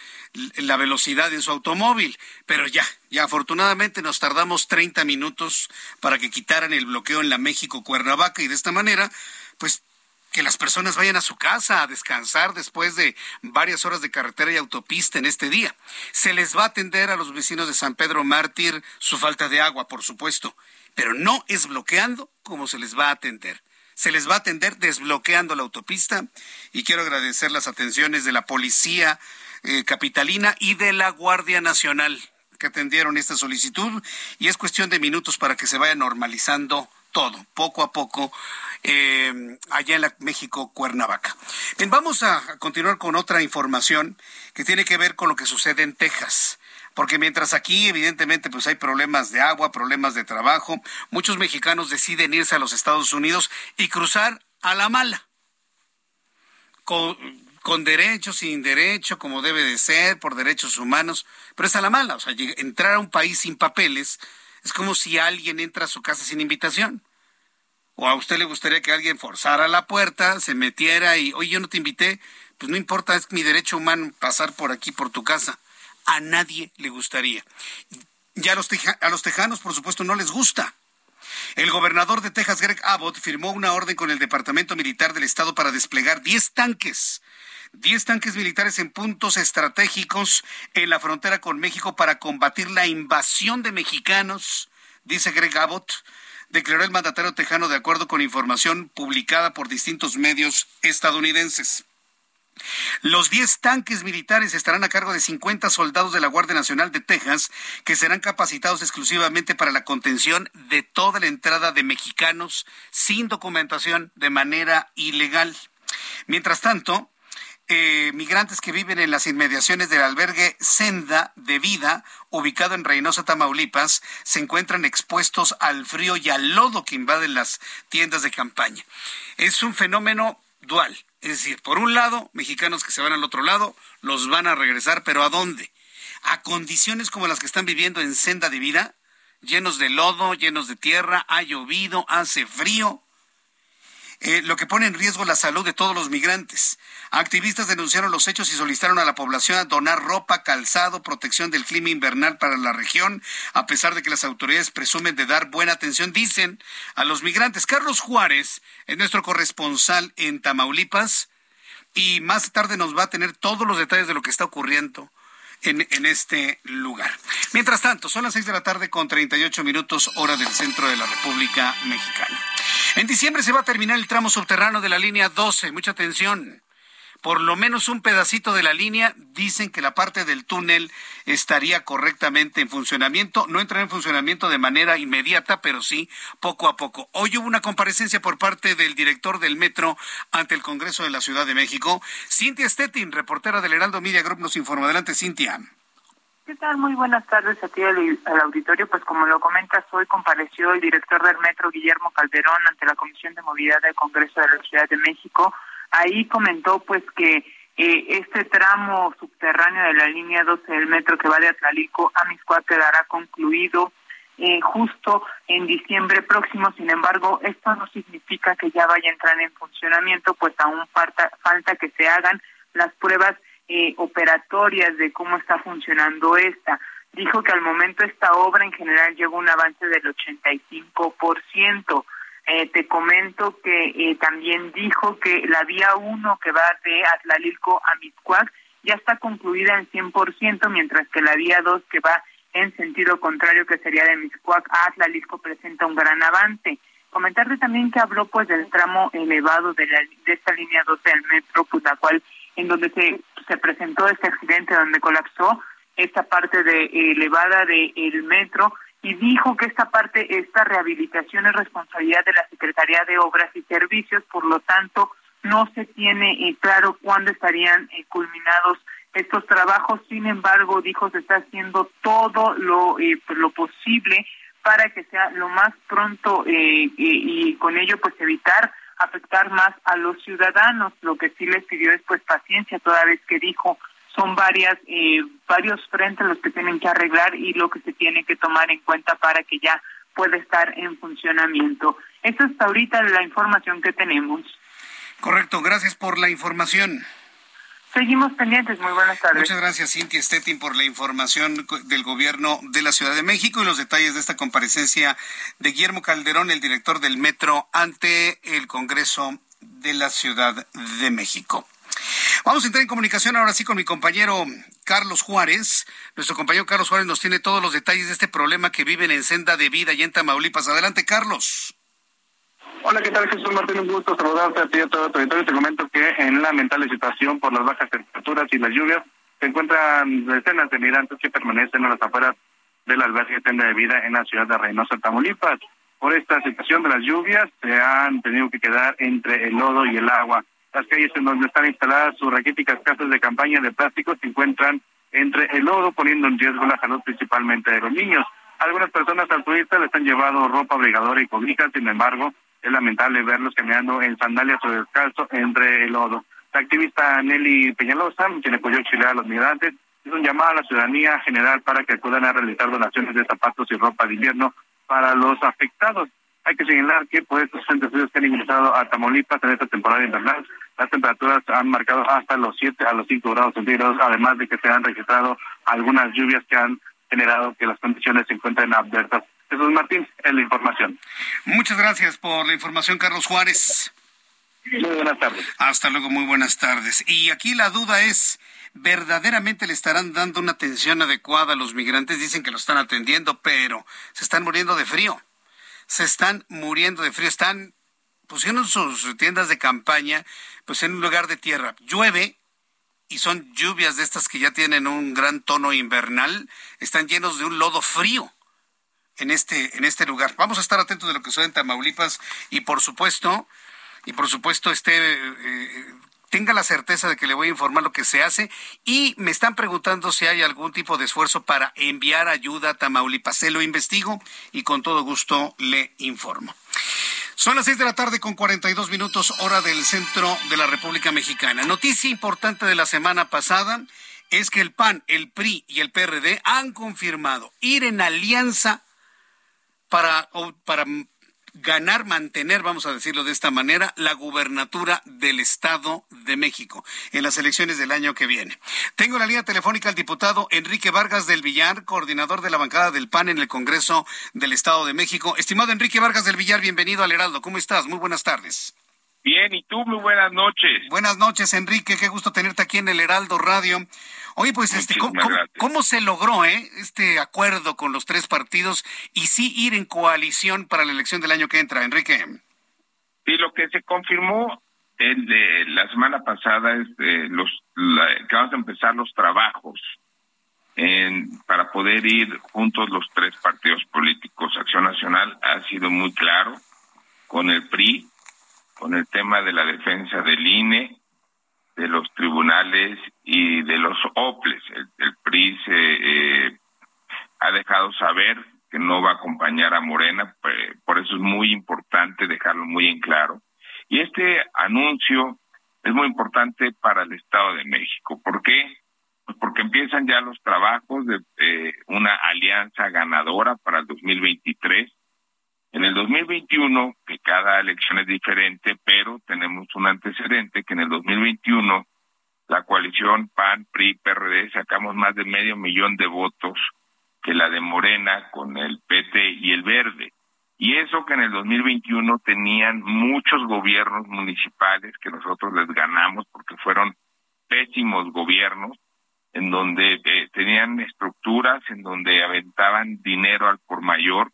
[SPEAKER 3] la velocidad en su automóvil, pero ya, ya afortunadamente nos tardamos 30 minutos para que quitaran el bloqueo en la México Cuernavaca y de esta manera, pues que las personas vayan a su casa a descansar después de varias horas de carretera y autopista en este día. Se les va a atender a los vecinos de San Pedro Mártir su falta de agua, por supuesto, pero no es bloqueando como se les va a atender. Se les va a atender desbloqueando la autopista y quiero agradecer las atenciones de la Policía eh, Capitalina y de la Guardia Nacional que atendieron esta solicitud y es cuestión de minutos para que se vaya normalizando todo, poco a poco, eh, allá en la México, Cuernavaca. Bien, vamos a continuar con otra información que tiene que ver con lo que sucede en Texas. Porque mientras aquí, evidentemente, pues hay problemas de agua, problemas de trabajo, muchos mexicanos deciden irse a los Estados Unidos y cruzar a la mala. Con, con derecho, sin derecho, como debe de ser, por derechos humanos, pero es a la mala. O sea, entrar a un país sin papeles es como si alguien entra a su casa sin invitación. O a usted le gustaría que alguien forzara la puerta, se metiera y, oye, yo no te invité. Pues no importa, es mi derecho humano pasar por aquí, por tu casa. A nadie le gustaría. Ya a los, a los tejanos, por supuesto, no les gusta. El gobernador de Texas, Greg Abbott, firmó una orden con el Departamento Militar del Estado para desplegar 10 tanques 10 tanques militares en puntos estratégicos en la frontera con México para combatir la invasión de mexicanos, dice Greg Abbott, declaró el mandatario tejano de acuerdo con información publicada por distintos medios estadounidenses. Los 10 tanques militares estarán a cargo de 50 soldados de la Guardia Nacional de Texas que serán capacitados exclusivamente para la contención de toda la entrada de mexicanos sin documentación de manera ilegal. Mientras tanto, eh, migrantes que viven en las inmediaciones del albergue Senda de Vida, ubicado en Reynosa, Tamaulipas, se encuentran expuestos al frío y al lodo que invaden las tiendas de campaña. Es un fenómeno dual. Es decir, por un lado, mexicanos que se van al otro lado, los van a regresar, pero ¿a dónde? A condiciones como las que están viviendo en Senda de Vida, llenos de lodo, llenos de tierra, ha llovido, hace frío, eh, lo que pone en riesgo la salud de todos los migrantes. Activistas denunciaron los hechos y solicitaron a la población a donar ropa, calzado, protección del clima invernal para la región, a pesar de que las autoridades presumen de dar buena atención, dicen, a los migrantes. Carlos Juárez es nuestro corresponsal en Tamaulipas y más tarde nos va a tener todos los detalles de lo que está ocurriendo en, este lugar. Mientras tanto, son las seis de la tarde con 38 minutos hora del centro de la República Mexicana. En diciembre se va a terminar el tramo subterráneo de la línea 12. Mucha atención. Por lo menos un pedacito de la línea dicen que la parte del túnel estaría correctamente en funcionamiento. No entrará en funcionamiento de manera inmediata, pero sí poco a poco. Hoy hubo una comparecencia por parte del director del metro ante el Congreso de la Ciudad de México. Cintia Stettin, reportera del Heraldo Media Group, nos informa. Adelante, Cintia.
[SPEAKER 10] ¿Qué tal? Muy buenas tardes a ti al, al, auditorio. Pues como lo comentas, hoy compareció el director del Metro, Guillermo Calderón, ante la Comisión de Movilidad del Congreso de la Ciudad de México. Ahí comentó pues que eh, este tramo subterráneo de la línea 12 del metro que va de Atlalico a Miscoa quedará concluido eh, justo en diciembre próximo. Sin embargo, esto no significa que ya vaya a entrar en funcionamiento, pues aún falta, falta que se hagan las pruebas eh, operatorias de cómo está funcionando esta. Dijo que al momento esta obra en general lleva un avance del 85%.
[SPEAKER 12] Eh, te comento que eh, también dijo que la vía 1 que va de Atlalilco a Mixcuac ya está concluida en 100%, mientras que la vía 2 que va en sentido contrario, que sería de Mixcuac a Atlalilco, presenta un gran avance. Comentarte también que habló pues del tramo elevado de, la, de esta línea 12 del metro, pues la cual en donde se, se presentó este accidente donde colapsó esta parte de elevada del metro y dijo que esta parte, esta rehabilitación es responsabilidad de la Secretaría de Obras y Servicios, por lo tanto, no se tiene eh, claro cuándo estarían eh, culminados estos trabajos. Sin embargo, dijo se está haciendo todo lo, eh, pues, lo posible para que sea lo más pronto y con ello pues evitar afectar más a los ciudadanos. Lo que sí les pidió es pues paciencia, toda vez que dijo son varias eh, varios frentes los que tienen que arreglar y lo que se tiene que tomar en cuenta para que ya pueda estar en funcionamiento. Esta es ahorita la información que tenemos.
[SPEAKER 3] Correcto, gracias por la información.
[SPEAKER 12] Seguimos pendientes, muy buenas tardes.
[SPEAKER 3] Muchas gracias Cintia Stettin por la información del gobierno de la Ciudad de México y los detalles de esta comparecencia de Guillermo Calderón, el director del metro, ante el Congreso de la Ciudad de México. Vamos a entrar en comunicación ahora sí con mi compañero Carlos Juárez. Nuestro compañero Carlos Juárez nos tiene todos los detalles de este problema que viven en Senda de Vida y en Tamaulipas. Adelante, Carlos.
[SPEAKER 13] Hola, ¿qué tal Jesús Martín? Un gusto saludarte a ti y a todo el territorio. Te comento que en lamentable situación por las bajas temperaturas y las lluvias se encuentran decenas de migrantes que permanecen a las afueras del albergue Senda de Vida en la ciudad de Reynosa, Tamaulipas. Por esta situación de las lluvias se han tenido que quedar entre el lodo y el agua. Las calles en donde están instaladas sus raquíticas casas de campaña de plástico se encuentran entre el lodo, poniendo en riesgo la salud principalmente de los niños. Algunas personas altruistas les han llevado ropa abrigadora y cobijas, sin embargo, es lamentable verlos caminando en sandalias o descalzo entre el lodo. La activista Nelly Peñalosa, quien apoyó auxiliar a los migrantes, hizo un llamado a la ciudadanía general para que acudan a realizar donaciones de zapatos y ropa de invierno para los afectados. Hay que señalar que por estos frentes que han ingresado a Tamaulipas en esta temporada invernal, las temperaturas han marcado hasta los 7 a los 5 grados centígrados, además de que se han registrado algunas lluvias que han generado que las condiciones se encuentren adversas. Jesús Martín, es la información.
[SPEAKER 3] Muchas gracias por la información, Carlos Juárez.
[SPEAKER 13] Muy buenas tardes.
[SPEAKER 3] Hasta luego, muy buenas tardes. Y aquí la duda es, ¿verdaderamente le estarán dando una atención adecuada a los migrantes? Dicen que lo están atendiendo, pero se están muriendo de frío se están muriendo de frío, están pusieron sus tiendas de campaña pues en un lugar de tierra. Llueve y son lluvias de estas que ya tienen un gran tono invernal, están llenos de un lodo frío en este en este lugar. Vamos a estar atentos de lo que sucede en Tamaulipas y por supuesto y por supuesto este eh, tenga la certeza de que le voy a informar lo que se hace y me están preguntando si hay algún tipo de esfuerzo para enviar ayuda a Tamaulipas. Se lo investigo y con todo gusto le informo. Son las seis de la tarde con 42 minutos hora del centro de la República Mexicana. Noticia importante de la semana pasada es que el PAN, el PRI y el PRD han confirmado ir en alianza para, para ganar, mantener, vamos a decirlo de esta manera, la gubernatura del Estado de México en las elecciones del año que viene. Tengo la línea telefónica al diputado Enrique Vargas del Villar, coordinador de la bancada del PAN en el Congreso del Estado de México. Estimado Enrique Vargas del Villar, bienvenido al Heraldo. ¿Cómo estás? Muy buenas tardes.
[SPEAKER 14] Bien, y tú, muy buenas noches.
[SPEAKER 3] Buenas noches, Enrique. Qué gusto tenerte aquí en el Heraldo Radio. Oye, pues, este, ¿cómo, se logró eh, este acuerdo con los tres partidos y sí ir en coalición para la elección del año que entra, Enrique?
[SPEAKER 14] Sí, lo que se confirmó el de la semana pasada es los que vamos a empezar los trabajos en, para poder ir juntos los tres partidos políticos. Acción Nacional ha sido muy claro con el PRI, con el tema de la defensa del INE de los tribunales y de los OPLES. El, se eh, ha dejado saber que no va a acompañar a Morena, por eso es muy importante dejarlo muy en claro. Y este anuncio es muy importante para el Estado de México. ¿Por qué? Pues porque empiezan ya los trabajos de eh, una alianza ganadora para el 2023 en el 2021, que cada elección es diferente, pero tenemos un antecedente que en el 2021 la coalición PAN, PRI, PRD sacamos más de medio millón de votos que la de Morena con el PT y el Verde. Y eso que en el 2021 tenían muchos gobiernos municipales que nosotros les ganamos porque fueron pésimos gobiernos, en donde eh, tenían estructuras, en donde aventaban dinero al por mayor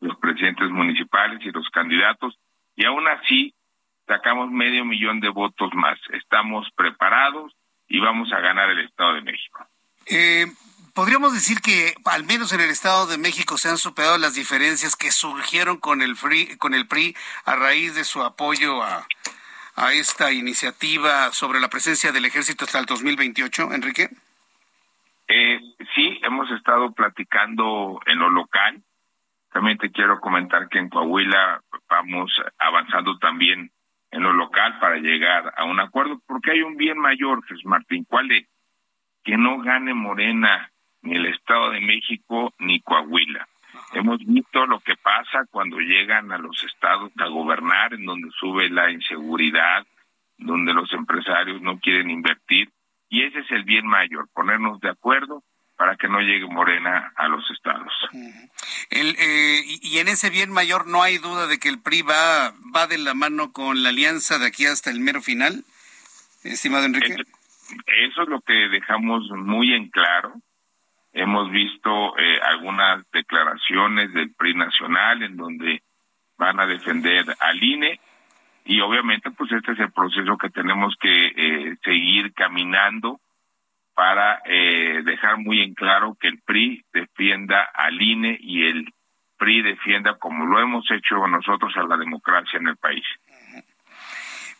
[SPEAKER 14] los presidentes municipales y los candidatos, y aún así sacamos medio millón de votos más. Estamos preparados y vamos a ganar el Estado de México.
[SPEAKER 3] Eh, Podríamos decir que al menos en el Estado de México se han superado las diferencias que surgieron con el, PRI, con el PRI a raíz de su apoyo a, a esta iniciativa sobre la presencia del ejército hasta el 2028, Enrique.
[SPEAKER 14] Eh, sí, hemos estado platicando en lo local. También te quiero comentar que en Coahuila vamos avanzando también en lo local para llegar a un acuerdo, porque hay un bien mayor, Jesús Martín. ¿Cuál es? Que no gane Morena ni el Estado de México ni Coahuila. Hemos visto lo que pasa cuando llegan a los estados a gobernar, en donde sube la inseguridad, donde los empresarios no quieren invertir, y ese es el bien mayor, ponernos de acuerdo para que no llegue Morena a los estados.
[SPEAKER 3] El, eh, y en ese bien mayor no hay duda de que el PRI va, va de la mano con la alianza de aquí hasta el mero final, estimado Enrique.
[SPEAKER 14] Eso es lo que dejamos muy en claro Hemos visto eh, algunas declaraciones del PRI nacional en donde van a defender al INE y obviamente pues este es el proceso que tenemos que eh, seguir caminando para eh, dejar muy en claro que el PRI defienda al INE y el PRI defienda como lo hemos hecho nosotros a la democracia en el país.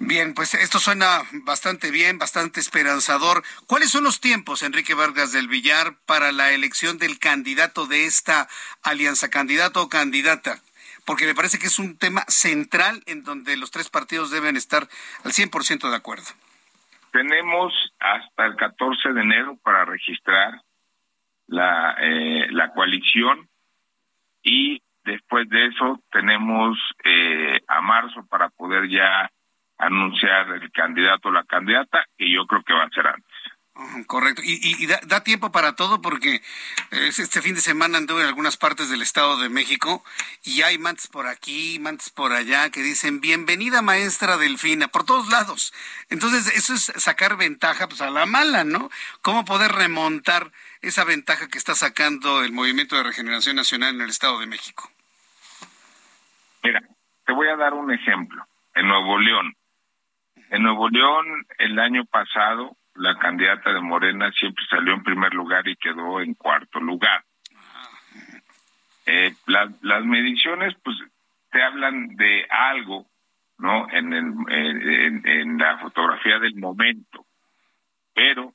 [SPEAKER 3] Bien, pues esto suena bastante bien, bastante esperanzador. ¿Cuáles son los tiempos, Enrique Vargas del Villar, para la elección del candidato de esta alianza, candidato o candidata? Porque me parece que es un tema central en donde los tres partidos deben estar al 100% de acuerdo.
[SPEAKER 14] Tenemos hasta el 14 de enero para registrar la, eh, la coalición y después de eso tenemos eh, a marzo para poder ya anunciar el candidato o la candidata, y yo creo que va a ser antes.
[SPEAKER 3] Correcto. Y, da, tiempo para todo porque este fin de semana anduve en algunas partes del Estado de México y hay mantes por aquí, mantes por allá que dicen bienvenida maestra Delfina, por todos lados. Entonces eso es sacar ventaja pues a la mala, ¿no? ¿Cómo poder remontar esa ventaja que está sacando el Movimiento de Regeneración Nacional en el Estado de México?
[SPEAKER 14] Mira, te voy a dar un ejemplo. En Nuevo León, en Nuevo León, el año pasado, la candidata de Morena siempre salió en primer lugar y quedó en cuarto lugar. Eh, las mediciones, pues, te hablan de algo, ¿no? En, el, en, la fotografía del momento, pero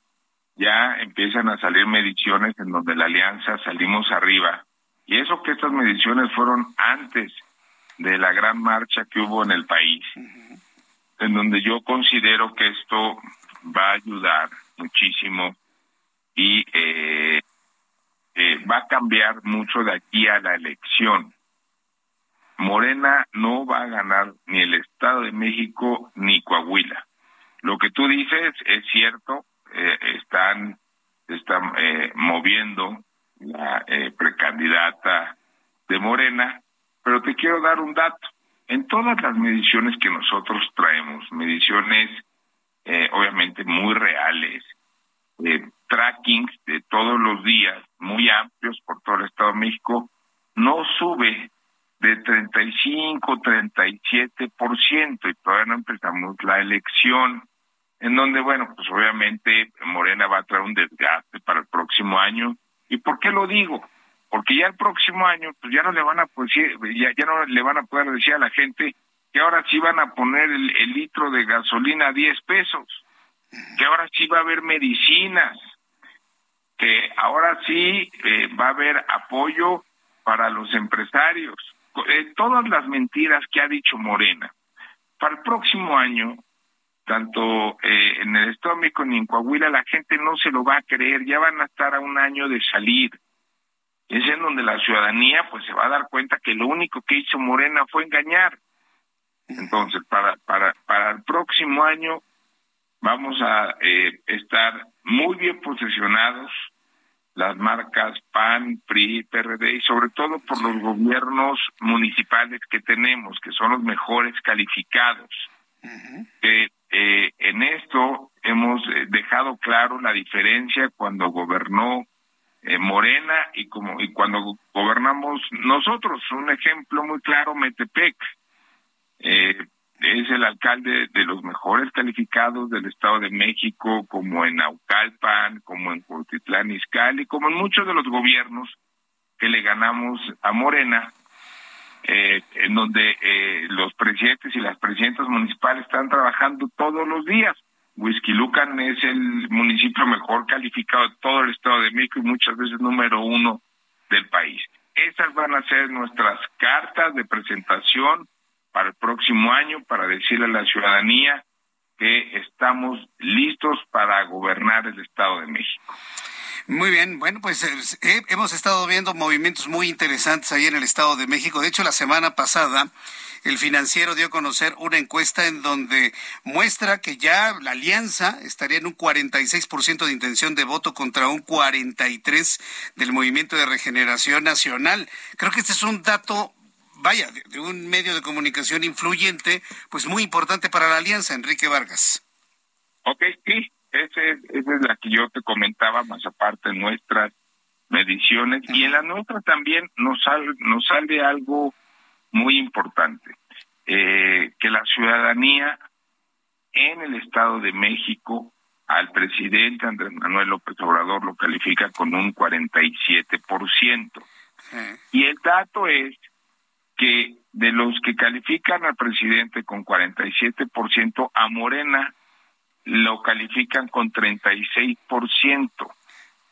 [SPEAKER 14] ya empiezan a salir mediciones en donde la alianza salimos arriba. Y eso que estas mediciones fueron antes de la gran marcha que hubo en el país en donde yo considero que esto va a ayudar muchísimo y eh, eh, va a cambiar mucho de aquí a la elección. Morena no va a ganar ni el Estado de México ni Coahuila. Lo que tú dices es cierto, eh, están, están moviendo la precandidata de Morena, pero te quiero dar un dato en todas las mediciones que nosotros traemos, mediciones eh, obviamente muy reales, eh, trackings de todos los días, muy amplios por todo el Estado de México, no sube de 35, 37% y todavía no empezamos la elección, en donde, bueno, pues obviamente Morena va a traer un desgaste para el próximo año. ¿Y por qué lo digo? porque ya el próximo año pues ya no le van a ya, ya no le van a poder decir a la gente que ahora sí van a poner el, litro de gasolina a 10 pesos, que ahora sí va a haber medicinas, que ahora sí eh, va a haber apoyo para los empresarios, eh, todas las mentiras que ha dicho Morena. Para el próximo año, tanto eh, en el Estado de ni en Coahuila, la gente no se lo va a creer, ya van a estar a un año de salir es en donde la ciudadanía pues se va a dar cuenta que lo único que hizo Morena fue engañar. Entonces, para, para, para el próximo año vamos a eh, estar muy bien posicionados las marcas PAN, PRI, PRD y sobre todo por los gobiernos municipales que tenemos, que son los mejores calificados. Eh, eh, en esto hemos eh, dejado claro la diferencia cuando gobernó Morena y como y cuando gobernamos nosotros. Un ejemplo muy claro, Metepec. Eh, es el alcalde de los mejores calificados del Estado de México, como en Naucalpan, como en Cuautitlán Izcalli, como en muchos de los gobiernos que le ganamos a Morena, eh, en donde eh, los presidentes y las presidentas municipales están trabajando todos los días. Huizquilucan es el municipio mejor calificado de todo el Estado de México y muchas veces número uno del país. Esas van a ser nuestras cartas de presentación para el próximo año para decirle a la ciudadanía que estamos listos para gobernar el Estado de México.
[SPEAKER 3] Muy bien, bueno, pues eh, hemos estado viendo movimientos muy interesantes ahí en el Estado de México. De hecho, la semana pasada el financiero dio a conocer una encuesta en donde muestra que ya la alianza estaría en un 46% de intención de voto contra un 43% del movimiento de regeneración nacional. Creo que este es un dato vaya, de, un medio de comunicación influyente, pues muy importante para la alianza, Enrique Vargas.
[SPEAKER 14] Ok, sí, esa es, es la que yo te comentaba, más aparte de nuestras mediciones, y en la nuestra también nos, sale, nos sale algo muy importante, eh, que la ciudadanía en el Estado de México al presidente Andrés Manuel López Obrador lo califica con un 47%. Y el dato es que de los que califican al presidente con 47%, a Morena lo califican con 36%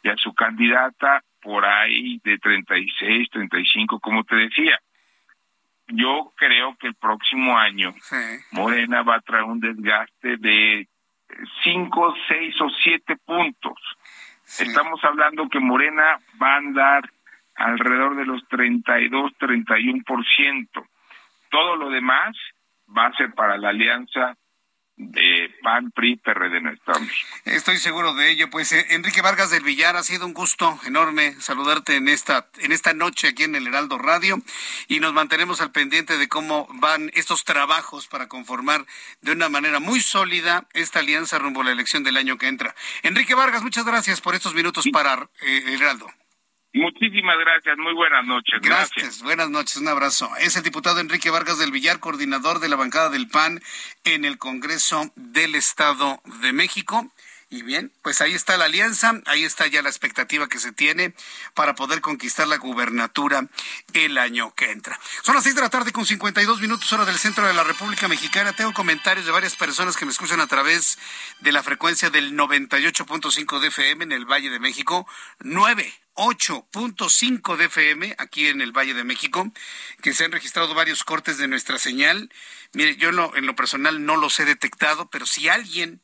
[SPEAKER 14] y a su candidata por ahí de 36, 35, como te decía. Yo creo que el próximo año Morena va a traer un desgaste de 5, 6 o 7 puntos. Estamos hablando que Morena va a andar alrededor de los 32, 31%. Todo lo demás va a ser para la alianza de PAN, PRI, PRD en
[SPEAKER 3] Estoy seguro de ello. Pues eh, Enrique Vargas del Villar, ha sido un gusto enorme saludarte en esta, en esta noche aquí en el Heraldo Radio y nos mantenemos al pendiente de cómo van estos trabajos para conformar de una manera muy sólida esta alianza rumbo a la elección del año que entra. Enrique Vargas, muchas gracias por estos minutos para eh, el Heraldo.
[SPEAKER 14] Muchísimas gracias, muy buenas noches.
[SPEAKER 3] Gracias. buenas noches, un abrazo. Es el diputado Enrique Vargas del Villar, coordinador de la bancada del PAN en el Congreso del Estado de México. Y bien, pues ahí está la alianza, ahí está ya la expectativa que se tiene para poder conquistar la gubernatura el año que entra. Son las seis de la tarde con 52 minutos hora del centro de la República Mexicana. Tengo comentarios de varias personas que me escuchan a través de la frecuencia del 98.5 de FM en el Valle de México. 9 8.5 de FM aquí en el Valle de México, que se han registrado varios cortes de nuestra señal. Mire, yo en lo personal no los he detectado, pero si alguien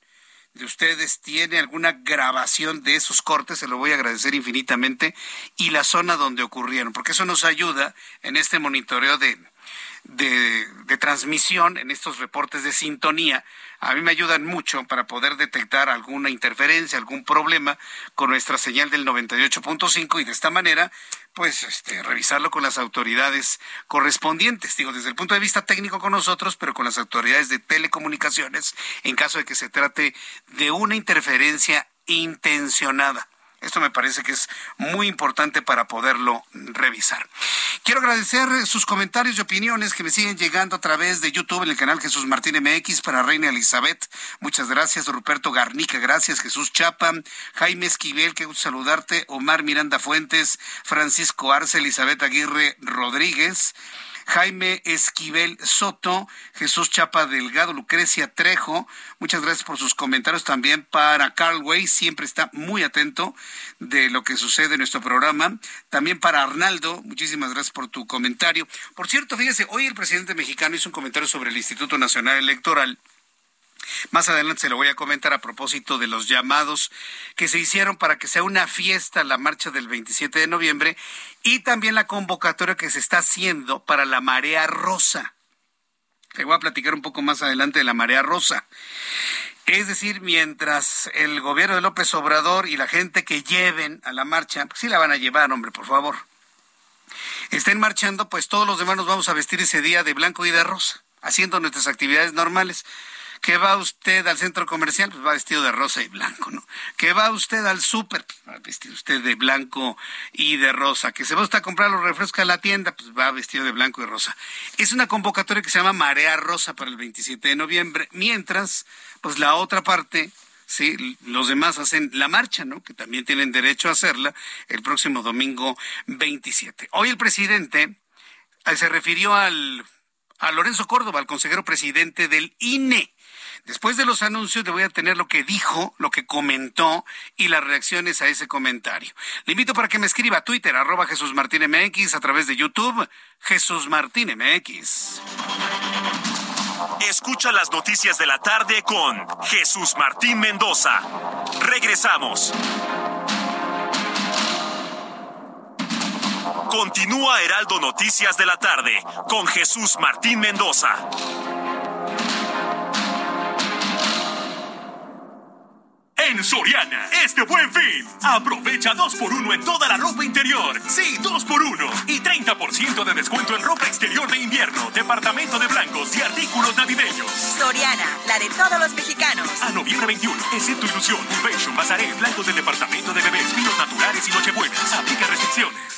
[SPEAKER 3] de ustedes tiene alguna grabación de esos cortes, se lo voy a agradecer infinitamente, y la zona donde ocurrieron, porque eso nos ayuda en este monitoreo de, de, de transmisión, en estos reportes de sintonía, a mí me ayudan mucho para poder detectar alguna interferencia, algún problema con nuestra señal del 98.5 y de esta manera, pues, este, revisarlo con las autoridades correspondientes. Digo, desde el punto de vista técnico con nosotros, pero con las autoridades de telecomunicaciones en caso de que se trate de una interferencia intencionada. Esto me parece que es muy importante para poderlo revisar. Quiero agradecer sus comentarios y opiniones que me siguen llegando a través de YouTube en el canal Jesús Martín MX para Reina Elizabeth. Muchas gracias, Ruperto Garnica, gracias, Jesús Chapa, Jaime Esquivel, que gusto saludarte, Omar Miranda Fuentes, Francisco Arce, Elizabeth Aguirre Rodríguez. Jaime Esquivel Soto, Jesús Chapa Delgado, Lucrecia Trejo. Muchas gracias por sus comentarios también para Carl Way, siempre está muy atento de lo que sucede en nuestro programa. También para Arnaldo, muchísimas gracias por tu comentario. Por cierto, fíjese, hoy el presidente mexicano hizo un comentario sobre el Instituto Nacional Electoral más adelante se lo voy a comentar a propósito de los llamados que se hicieron para que sea una fiesta la marcha del 27 de noviembre y también la convocatoria que se está haciendo para la marea rosa. Te voy a platicar un poco más adelante de la marea rosa. Es decir, mientras el gobierno de López Obrador y la gente que lleven a la marcha, pues sí la van a llevar, hombre, por favor. Estén marchando, pues todos los demás nos vamos a vestir ese día de blanco y de rosa, haciendo nuestras actividades normales. ¿Que va usted al centro comercial? Pues va vestido de rosa y blanco, ¿no? ¿Que va usted al súper? Pues va vestido usted de blanco y de rosa. ¿Que se va usted a comprar los refrescos a la tienda? Pues va vestido de blanco y rosa. Es una convocatoria que se llama Marea Rosa para el 27 de noviembre, mientras, pues la otra parte, sí, los demás hacen la marcha, ¿no? Que también tienen derecho a hacerla el próximo domingo 27. Hoy el presidente eh, se refirió al, a Lorenzo Córdoba, al consejero presidente del INE Después de los anuncios le voy a tener lo que dijo, lo que comentó y las reacciones a ese comentario. Le invito para que me escriba a Twitter, arroba Jesús Martín MX, a través de YouTube, Jesús Martín MX.
[SPEAKER 2] Escucha las noticias de la tarde con Jesús Martín Mendoza. Regresamos. Continúa Heraldo Noticias de la tarde con Jesús Martín Mendoza. En Soriana, este buen fin, aprovecha 2 por 1 en toda la ropa interior. Sí, 2 por 1 y 30% de descuento en ropa exterior de invierno, departamento de blancos y artículos navideños.
[SPEAKER 8] Soriana, la de todos los mexicanos.
[SPEAKER 2] A noviembre 21, excepto Ilusión, Fashion, Bazaré, blancos del departamento de bebés, vinos naturales y nochebuenas. Aplica restricciones.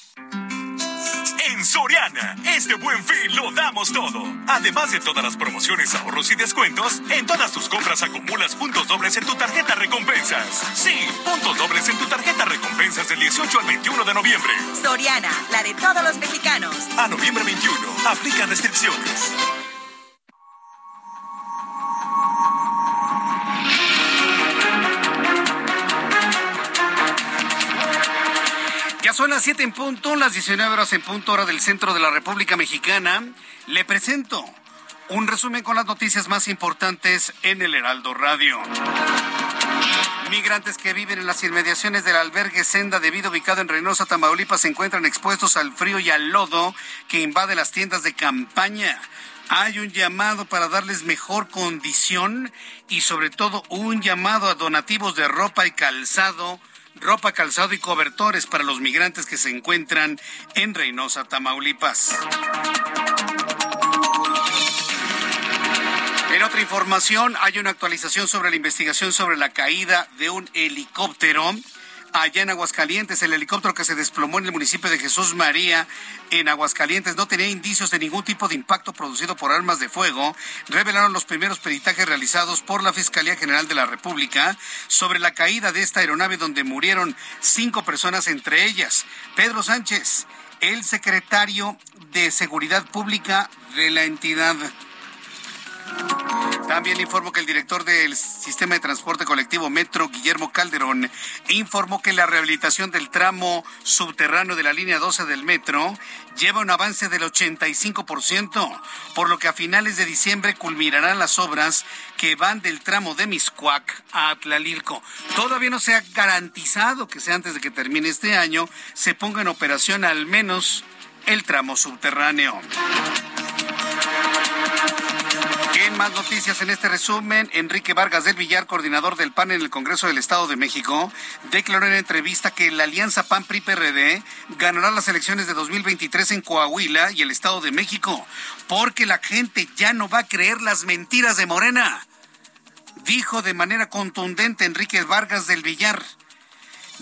[SPEAKER 2] En Soriana, este buen fin lo damos todo. Además de todas las promociones, ahorros y descuentos, en todas tus compras acumulas puntos dobles en tu tarjeta recompensas. Sí, puntos dobles en tu tarjeta recompensas del 18 al 21 de noviembre.
[SPEAKER 8] Soriana, la de todos los mexicanos.
[SPEAKER 2] A noviembre 21, aplica restricciones.
[SPEAKER 3] Ya son las 7 en punto, las 19 horas en punto, hora del centro de la República Mexicana. Le presento un resumen con las noticias más importantes en el Heraldo Radio. Migrantes que viven en las inmediaciones del albergue Senda debido ubicado en Reynosa, Tamaulipas, se encuentran expuestos al frío y al lodo que invade las tiendas de campaña. Hay un llamado para darles mejor condición y sobre todo un llamado a donativos de ropa y calzado ropa, calzado y cobertores para los migrantes que se encuentran en Reynosa, Tamaulipas. En otra información, hay una actualización sobre la investigación sobre la caída de un helicóptero allá en Aguascalientes. El helicóptero que se desplomó en el municipio de Jesús María, en Aguascalientes, no tenía indicios de ningún tipo de impacto producido por armas de fuego, revelaron los primeros peritajes realizados por la Fiscalía General de la República sobre la caída de esta aeronave donde murieron cinco personas, entre ellas Pedro Sánchez, el secretario de Seguridad Pública de la entidad. También informo que el director del Sistema de Transporte Colectivo Metro, Guillermo Calderón, informó que la rehabilitación del tramo subterráneo de la línea 12 del metro lleva un avance del 85%, por lo que a finales de diciembre culminarán las obras que van del tramo de Miscuac a Atlalilco. Todavía no se ha garantizado que sea antes de que termine este año, se ponga en operación al menos el tramo subterráneo. En más noticias en este resumen, Enrique Vargas del Villar, coordinador del PAN en el Congreso del Estado de México, declaró en entrevista que la alianza PAN-PRI-PRD ganará las elecciones de 2023 en Coahuila y el Estado de México, porque la gente ya no va a creer las mentiras de Morena. Dijo de manera contundente Enrique Vargas del Villar.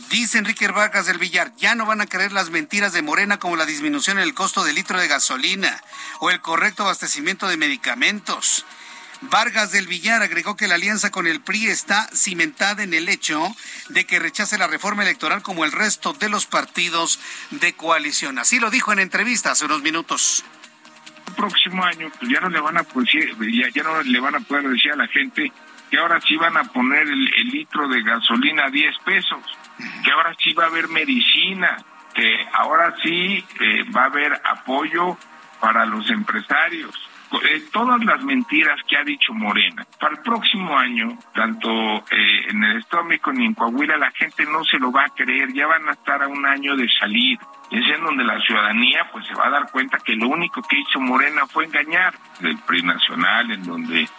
[SPEAKER 3] Dice Enrique Vargas del Villar, ya no van a creer las mentiras de Morena como la disminución en el costo del litro de gasolina o el correcto abastecimiento de medicamentos. Vargas del Villar agregó que la alianza con el PRI está cimentada en el hecho de que rechace la reforma electoral como el resto de los partidos de coalición. Así lo dijo en entrevista hace unos minutos
[SPEAKER 14] próximo año pues ya no le van a ya, no le van a poder decir a la gente que ahora sí van a poner el, litro de gasolina a 10 pesos, que ahora sí va a haber medicina, que ahora sí eh, va a haber apoyo para los empresarios. Eh, todas las mentiras que ha dicho Morena. Para el próximo año, tanto eh, en el Estado de México ni en Coahuila, la gente no se lo va a creer, ya van a estar a un año de salir. Es en donde la ciudadanía pues se va a dar cuenta que lo único que hizo Morena fue engañar del PRI nacional, en donde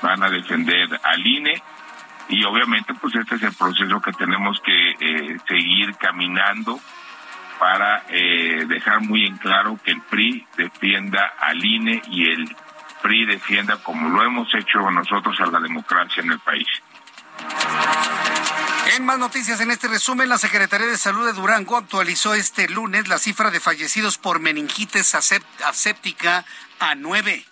[SPEAKER 14] van a defender al INE y obviamente pues este es el proceso que tenemos que eh, seguir caminando para eh, dejar muy en claro que el PRI defienda al INE y el PRI defienda, como lo hemos hecho nosotros, a la democracia en el país.
[SPEAKER 3] En más noticias, en este resumen, la Secretaría de Salud de Durango actualizó este lunes la cifra de fallecidos por meningitis aséptica a nueve.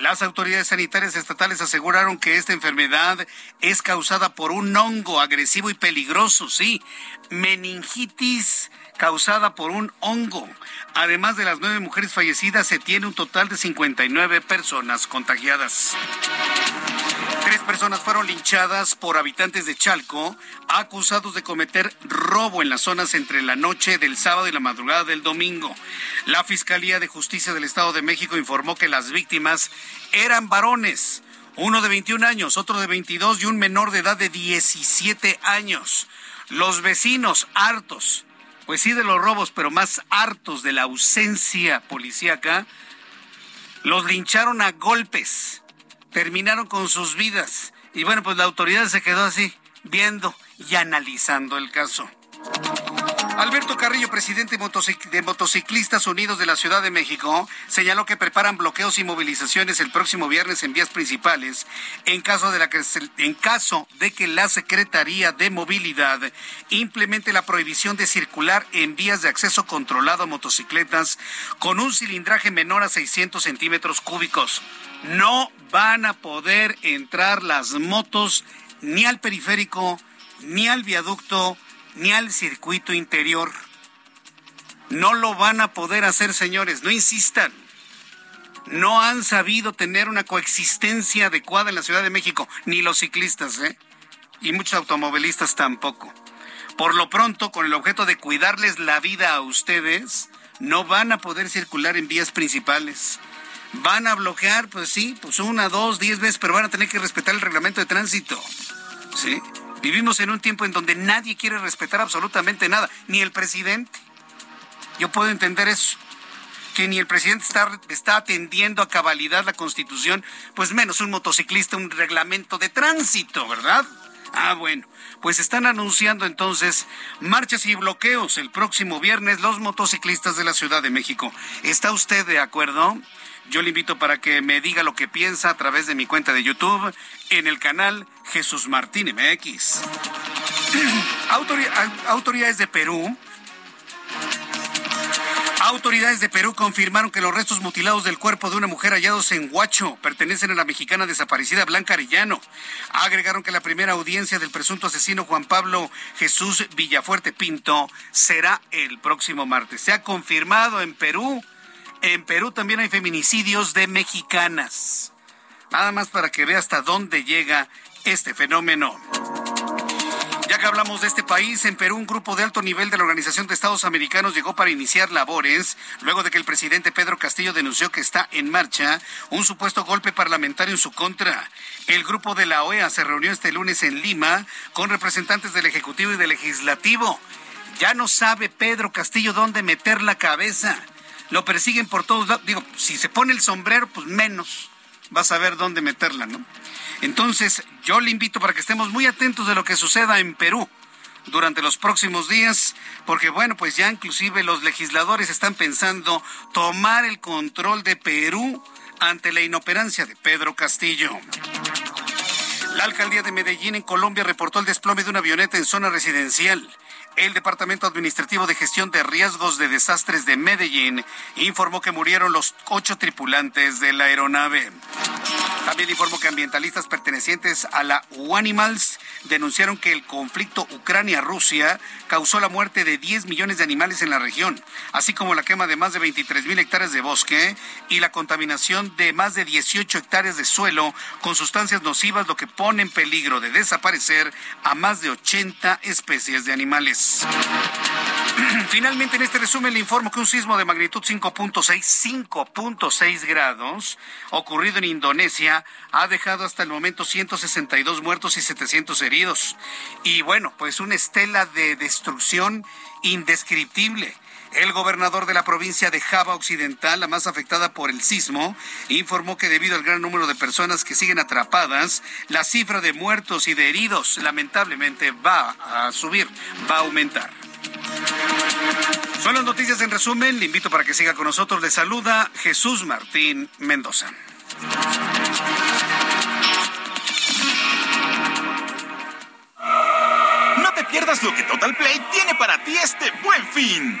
[SPEAKER 3] Las autoridades sanitarias estatales aseguraron que esta enfermedad es causada por un hongo agresivo y peligroso, sí, meningitis causada por un hongo. Además de las nueve mujeres fallecidas, se tiene un total de 59 personas contagiadas. Tres personas fueron linchadas por habitantes de Chalco, acusados de cometer robo en las zonas entre la noche del sábado y la madrugada del domingo. La Fiscalía de Justicia del Estado de México informó que las víctimas eran varones, uno de 21 años, otro de 22 y un menor de edad de 17 años. Los vecinos hartos pues sí de los robos, pero más hartos de la ausencia policíaca, los lincharon a golpes, terminaron con sus vidas. Y bueno, pues la autoridad se quedó así, viendo y analizando el caso. Alberto Carrillo, presidente de Motociclistas Unidos de la Ciudad de México, señaló que preparan bloqueos y movilizaciones el próximo viernes en vías principales en caso de, que, que la Secretaría de Movilidad implemente la prohibición de circular en vías de acceso controlado a motocicletas con un cilindraje menor a 600 centímetros cúbicos. No van a poder entrar las motos ni al periférico ni al viaducto ni al circuito interior. No lo van a poder hacer, señores, no insistan. No han sabido tener una coexistencia adecuada en la Ciudad de México, ni los ciclistas, ¿eh? Y muchos automovilistas tampoco. Por lo pronto, con el objeto de cuidarles la vida a ustedes, no van a poder circular en vías principales. Van a bloquear, pues sí, pues una, dos, diez veces, pero van a tener que respetar el reglamento de tránsito. ¿Sí? Vivimos en un tiempo en donde nadie quiere respetar absolutamente nada, ni el presidente. Yo puedo entender eso. Que ni el presidente está, está atendiendo a cabalidad la constitución, pues menos un motociclista, un reglamento de tránsito, ¿verdad? Ah, bueno, pues están anunciando entonces marchas y bloqueos el próximo viernes los motociclistas de la Ciudad de México. ¿Está usted de acuerdo? Yo le invito para que me diga lo que piensa a través de mi cuenta de YouTube en el canal Jesús Martín MX. autoridades de Perú Autoridades de Perú confirmaron que los restos mutilados del cuerpo de una mujer hallados en Huacho pertenecen a la mexicana desaparecida Blanca Arellano. Agregaron que la primera audiencia del presunto asesino Juan Pablo Jesús Villafuerte Pinto será el próximo martes. Se ha confirmado en Perú en Perú también hay feminicidios de mexicanas. Nada más para que vea hasta dónde llega este fenómeno. Ya que hablamos de este país, en Perú un grupo de alto nivel de la Organización de Estados Americanos llegó para iniciar labores luego de que el presidente Pedro Castillo denunció que está en marcha un supuesto golpe parlamentario en su contra. El grupo de la OEA se reunió este lunes en Lima con representantes del Ejecutivo y del Legislativo. Ya no sabe Pedro Castillo dónde meter la cabeza lo persiguen por todos lados. Digo, si se pone el sombrero, pues menos vas a ver dónde meterla, ¿no? Entonces, yo le invito para que estemos muy atentos de lo que suceda en Perú durante los próximos días, porque bueno, pues ya inclusive los legisladores están pensando tomar el control de Perú ante la inoperancia de Pedro Castillo. La alcaldía de Medellín en Colombia reportó el desplome de una avioneta en zona residencial. El Departamento Administrativo de Gestión de Riesgos de Desastres de Medellín informó que murieron los ocho tripulantes de la aeronave. También informo que ambientalistas pertenecientes a la Animals denunciaron que el conflicto Ucrania-Rusia causó la muerte de 10 millones de animales en la región, así como la quema de más de 23 mil hectáreas de bosque y la contaminación de más de 18 hectáreas de suelo con sustancias nocivas, lo que pone en peligro de desaparecer a más de 80 especies de animales. Finalmente, en este resumen le informo que un sismo de magnitud 5.6, 5.6 grados, ocurrido en Indonesia, ha dejado hasta el momento 162 muertos y 700 heridos. Y bueno, pues una estela de destrucción indescriptible. El gobernador de la provincia de Java Occidental, la más afectada por el sismo, informó que debido al gran número de personas que siguen atrapadas, la cifra de muertos y de heridos lamentablemente va a subir, va a aumentar. Son las noticias en resumen. Le invito para que siga con nosotros. Le saluda Jesús Martín Mendoza.
[SPEAKER 15] No te pierdas lo que Total Play tiene para ti este buen fin.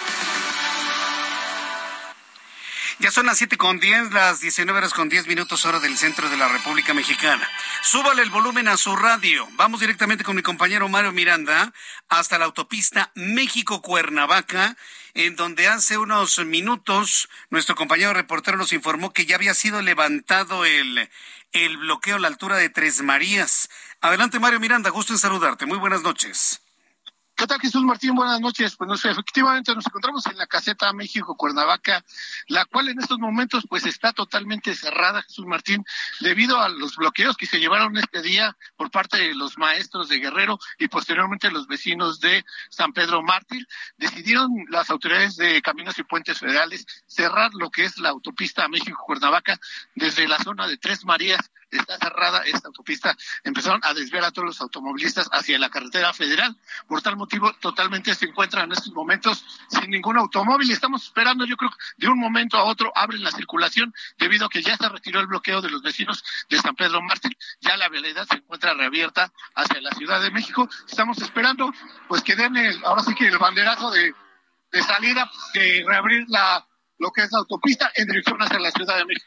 [SPEAKER 3] Ya son las siete con diez, las 19 horas con 10 minutos hora del centro de la República Mexicana. Súbale el volumen a su radio. Vamos directamente con mi compañero Mario Miranda hasta la autopista México-Cuernavaca, en donde hace unos minutos nuestro compañero reportero nos informó que ya había sido levantado el, el bloqueo a la altura de Tres Marías. Adelante Mario Miranda, gusto en saludarte. Muy buenas noches.
[SPEAKER 4] ¿Qué tal, Jesús Martín? Buenas noches. Pues efectivamente nos encontramos en la caseta México Cuernavaca, la cual en estos momentos pues está totalmente cerrada, Jesús Martín, debido a los bloqueos que se llevaron este día por parte de los maestros de Guerrero y posteriormente los vecinos de San Pedro Mártir. Decidieron las autoridades de Caminos y Puentes Federales cerrar lo que es la autopista México Cuernavaca desde la zona de Tres Marías está cerrada esta autopista, empezaron a desviar a todos los automovilistas hacia la carretera federal. Por tal motivo, totalmente se encuentran en estos momentos sin ningún automóvil y estamos esperando, yo creo, de un momento a otro abren la circulación debido a que ya se retiró el bloqueo de los vecinos de San Pedro Mártir, ya la vialidad se encuentra reabierta hacia la Ciudad de México. Estamos esperando, pues que den el, ahora sí que el banderazo de, de salida, de reabrir la lo que es la autopista en dirección hacia la Ciudad de México.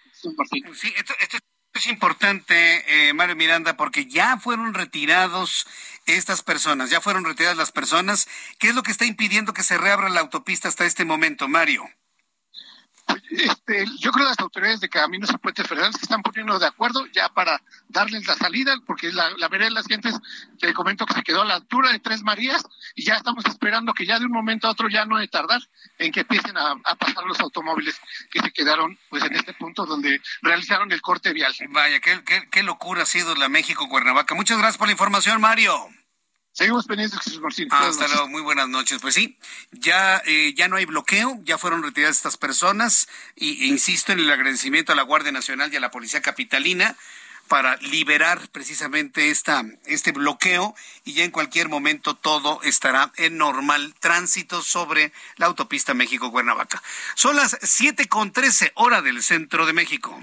[SPEAKER 3] Sí, esto, esto es importante, eh, Mario Miranda, porque ya fueron retirados estas personas, ya fueron retiradas las personas. ¿Qué es lo que está impidiendo que se reabra la autopista hasta este momento, Mario?
[SPEAKER 4] Este, yo creo que las autoridades de Caminos y Puentes Federales se están poniendo de acuerdo ya para darles la salida, porque la, la vereda de las gentes, te comento que se quedó a la altura de Tres Marías y ya estamos esperando que ya de un momento a otro ya no de tardar en que empiecen a, pasar los automóviles que se quedaron pues en este punto donde realizaron el corte vial.
[SPEAKER 3] Vaya, qué, qué, qué locura ha sido la México-Cuernavaca. Muchas gracias por la información, Mario.
[SPEAKER 4] Seguimos pendientes, Jesús Martín.
[SPEAKER 3] Ah, hasta luego, muy buenas noches. Pues sí, ya, eh, ya no hay bloqueo, ya fueron retiradas estas personas, y, e insisto en el agradecimiento a la Guardia Nacional y a la Policía Capitalina para liberar precisamente esta, este bloqueo y ya en cualquier momento todo estará en normal tránsito sobre la autopista México-Cuernavaca. Son las siete con trece hora del centro de México.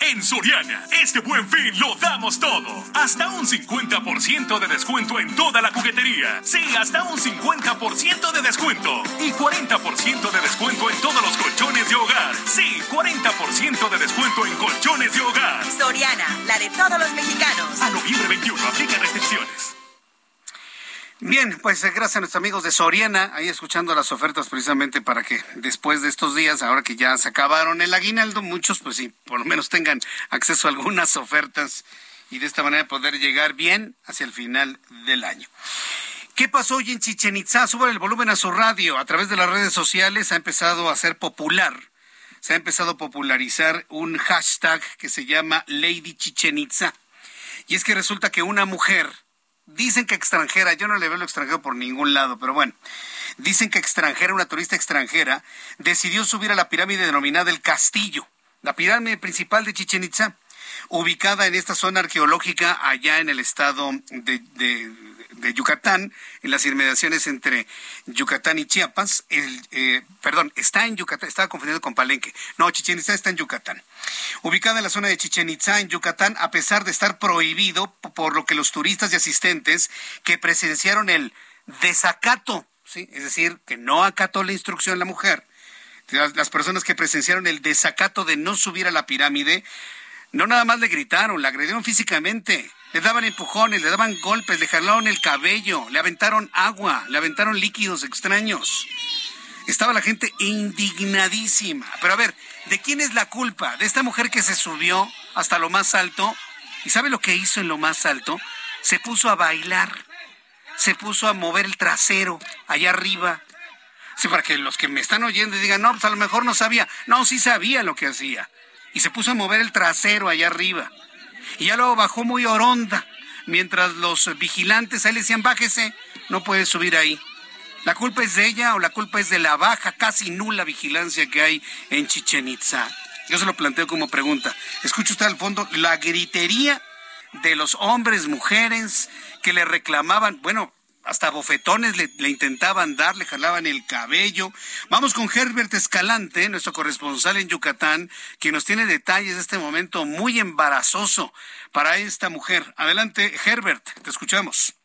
[SPEAKER 2] En Soriana, este buen fin lo damos todo. Hasta un 50% de descuento en toda la juguetería. Sí, hasta un 50% de descuento. Y 40% de descuento en todos los colchones de hogar. Sí, 40% de descuento en colchones de hogar.
[SPEAKER 16] Soriana, la de todos los mexicanos.
[SPEAKER 2] A noviembre 21, aplica restricciones.
[SPEAKER 3] Bien, pues eh, gracias a nuestros amigos de Soriana, ahí escuchando las ofertas precisamente para que después de estos días, ahora que ya se acabaron el aguinaldo, muchos pues sí, por lo menos tengan acceso a algunas ofertas y de esta manera poder llegar bien hacia el final del año. ¿Qué pasó hoy en Chichen Itza? Suban el volumen a su radio. A través de las redes sociales ha empezado a ser popular. Se ha empezado a popularizar un hashtag que se llama Lady Chichen Itza Y es que resulta que una mujer, dicen que extranjera, yo no le veo lo extranjero por ningún lado, pero bueno, dicen que extranjera, una turista extranjera, decidió subir a la pirámide denominada El Castillo, la pirámide principal de Chichen Itza, ubicada en esta zona arqueológica allá en el estado de, de Yucatán, en las inmediaciones entre Yucatán y Chiapas. El, eh, perdón, está en Yucatán, estaba confundido con Palenque. No, Chichen Itza está en Yucatán. Ubicada en la zona de Chichen Itza, en Yucatán, a pesar de estar prohibido por lo que los turistas y asistentes que presenciaron el desacato, ¿sí? es decir, que no acató la instrucción la mujer, las personas que presenciaron el desacato de no subir a la pirámide, no nada más le gritaron, la agredieron físicamente, le daban empujones, le daban golpes, le jalaron el cabello, le aventaron agua, le aventaron líquidos extraños. Estaba la gente indignadísima. Pero a ver, ¿de quién es la culpa? ¿De esta mujer que se subió hasta lo más alto? ¿Y sabe lo que hizo en lo más alto? Se puso a bailar, se puso a mover el trasero allá arriba. Sí, para que los que me están oyendo digan, no, pues a lo mejor no sabía. No, sí sabía lo que hacía. Y se puso a mover el trasero allá arriba y ya luego bajó muy oronda, mientras los vigilantes ahí le decían, bájese, no puede subir ahí. ¿La culpa es de ella o la culpa es de la baja, casi nula vigilancia que hay en Chichen Itza? Yo se lo planteo como pregunta. Escucha usted al fondo la gritería de los hombres, mujeres que le reclamaban, bueno, hasta bofetones le, intentaban dar, le jalaban el cabello. Vamos con Herbert Escalante, nuestro corresponsal en Yucatán, que nos tiene detalles de este momento muy embarazoso para esta mujer. Adelante, Herbert, te escuchamos.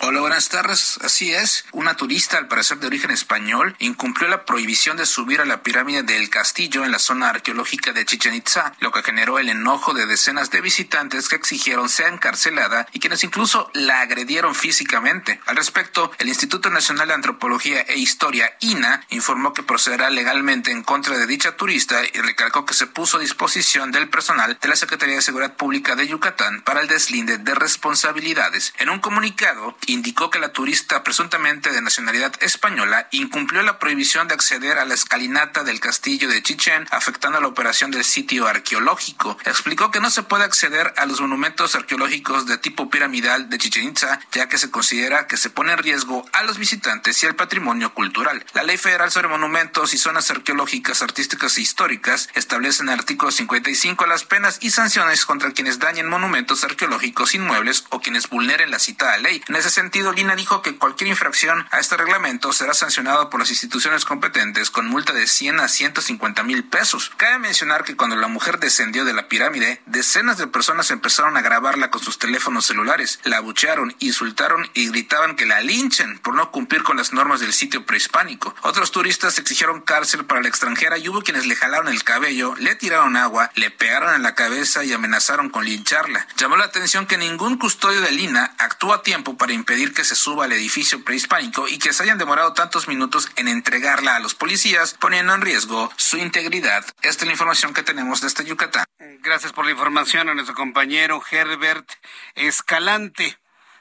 [SPEAKER 17] Hola, buenas tardes. Así es, una turista, al parecer de origen español, incumplió la prohibición de subir a la pirámide del castillo en la zona arqueológica de Chichen Itza, lo que generó el enojo de decenas de visitantes que exigieron sea encarcelada y quienes incluso la agredieron físicamente. Al respecto, el Instituto Nacional de Antropología e Historia, INA, informó que procederá legalmente en contra de dicha turista y recalcó que se puso a disposición del personal de la Secretaría de Seguridad Pública de Yucatán para el deslinde de responsabilidades. En un comunicado, indicó que la turista presuntamente de nacionalidad española incumplió la prohibición de acceder a la escalinata del castillo de Chichen, afectando la operación del sitio arqueológico. Explicó que no se puede acceder a los monumentos arqueológicos de tipo piramidal de Chichen Itza, ya que se considera que se pone en riesgo a los visitantes y el patrimonio cultural. La Ley Federal sobre Monumentos y Zonas Arqueológicas, Artísticas e Históricas establece en el artículo 55 las penas y sanciones contra quienes dañen monumentos arqueológicos inmuebles o quienes vulneren la citada ley. Sentido, Lina dijo que cualquier infracción a este reglamento será sancionado por las instituciones competentes con multa de 100 a 150 mil pesos. Cabe mencionar que cuando la mujer descendió de la pirámide, decenas de personas empezaron a grabarla con sus teléfonos celulares, la abuchearon, insultaron y gritaban que la linchen por no cumplir con las normas del sitio prehispánico. Otros turistas exigieron cárcel para la extranjera y hubo quienes le jalaron el cabello, le tiraron agua, le pegaron en la cabeza y amenazaron con lincharla. Llamó la atención que ningún custodio de Lina actuó a tiempo para pedir que se suba al edificio prehispánico y que se hayan demorado tantos minutos en entregarla a los policías, poniendo en riesgo su integridad. Esta es la información que tenemos desde Yucatán.
[SPEAKER 3] Gracias por la información a nuestro compañero Herbert Escalante.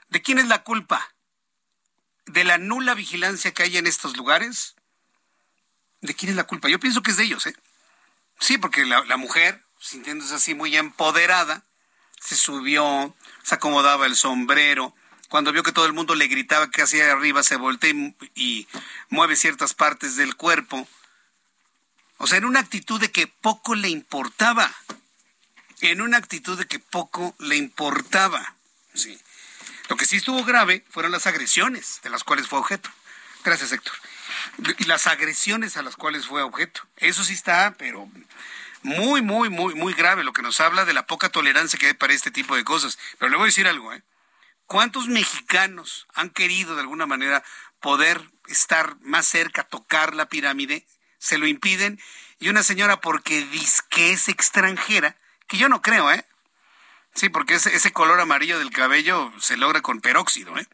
[SPEAKER 3] ¿De quién es la culpa? ¿De la nula vigilancia que hay en estos lugares? ¿De quién es la culpa? Yo pienso que es de ellos, ¿eh? Sí, porque la mujer, sintiéndose así muy empoderada, se subió, se acomodaba el sombrero, cuando vio que todo el mundo le gritaba que hacia arriba, se voltea y, mueve ciertas partes del cuerpo. O sea, en una actitud de que poco le importaba. En una actitud de que poco le importaba. Sí. Lo que sí estuvo grave fueron las agresiones de las cuales fue objeto. Gracias, Héctor. Y las agresiones a las cuales fue objeto. Eso sí está, pero muy, muy, muy, muy grave, lo que nos habla de la poca tolerancia que hay para este tipo de cosas. Pero le voy a decir algo, ¿eh? ¿Cuántos mexicanos han querido de alguna manera poder estar más cerca, tocar la pirámide? Se lo impiden. Y una señora, porque dice que es extranjera, que yo no creo, ¿eh? Sí, porque ese, ese color amarillo del cabello se logra con peróxido, ¿eh?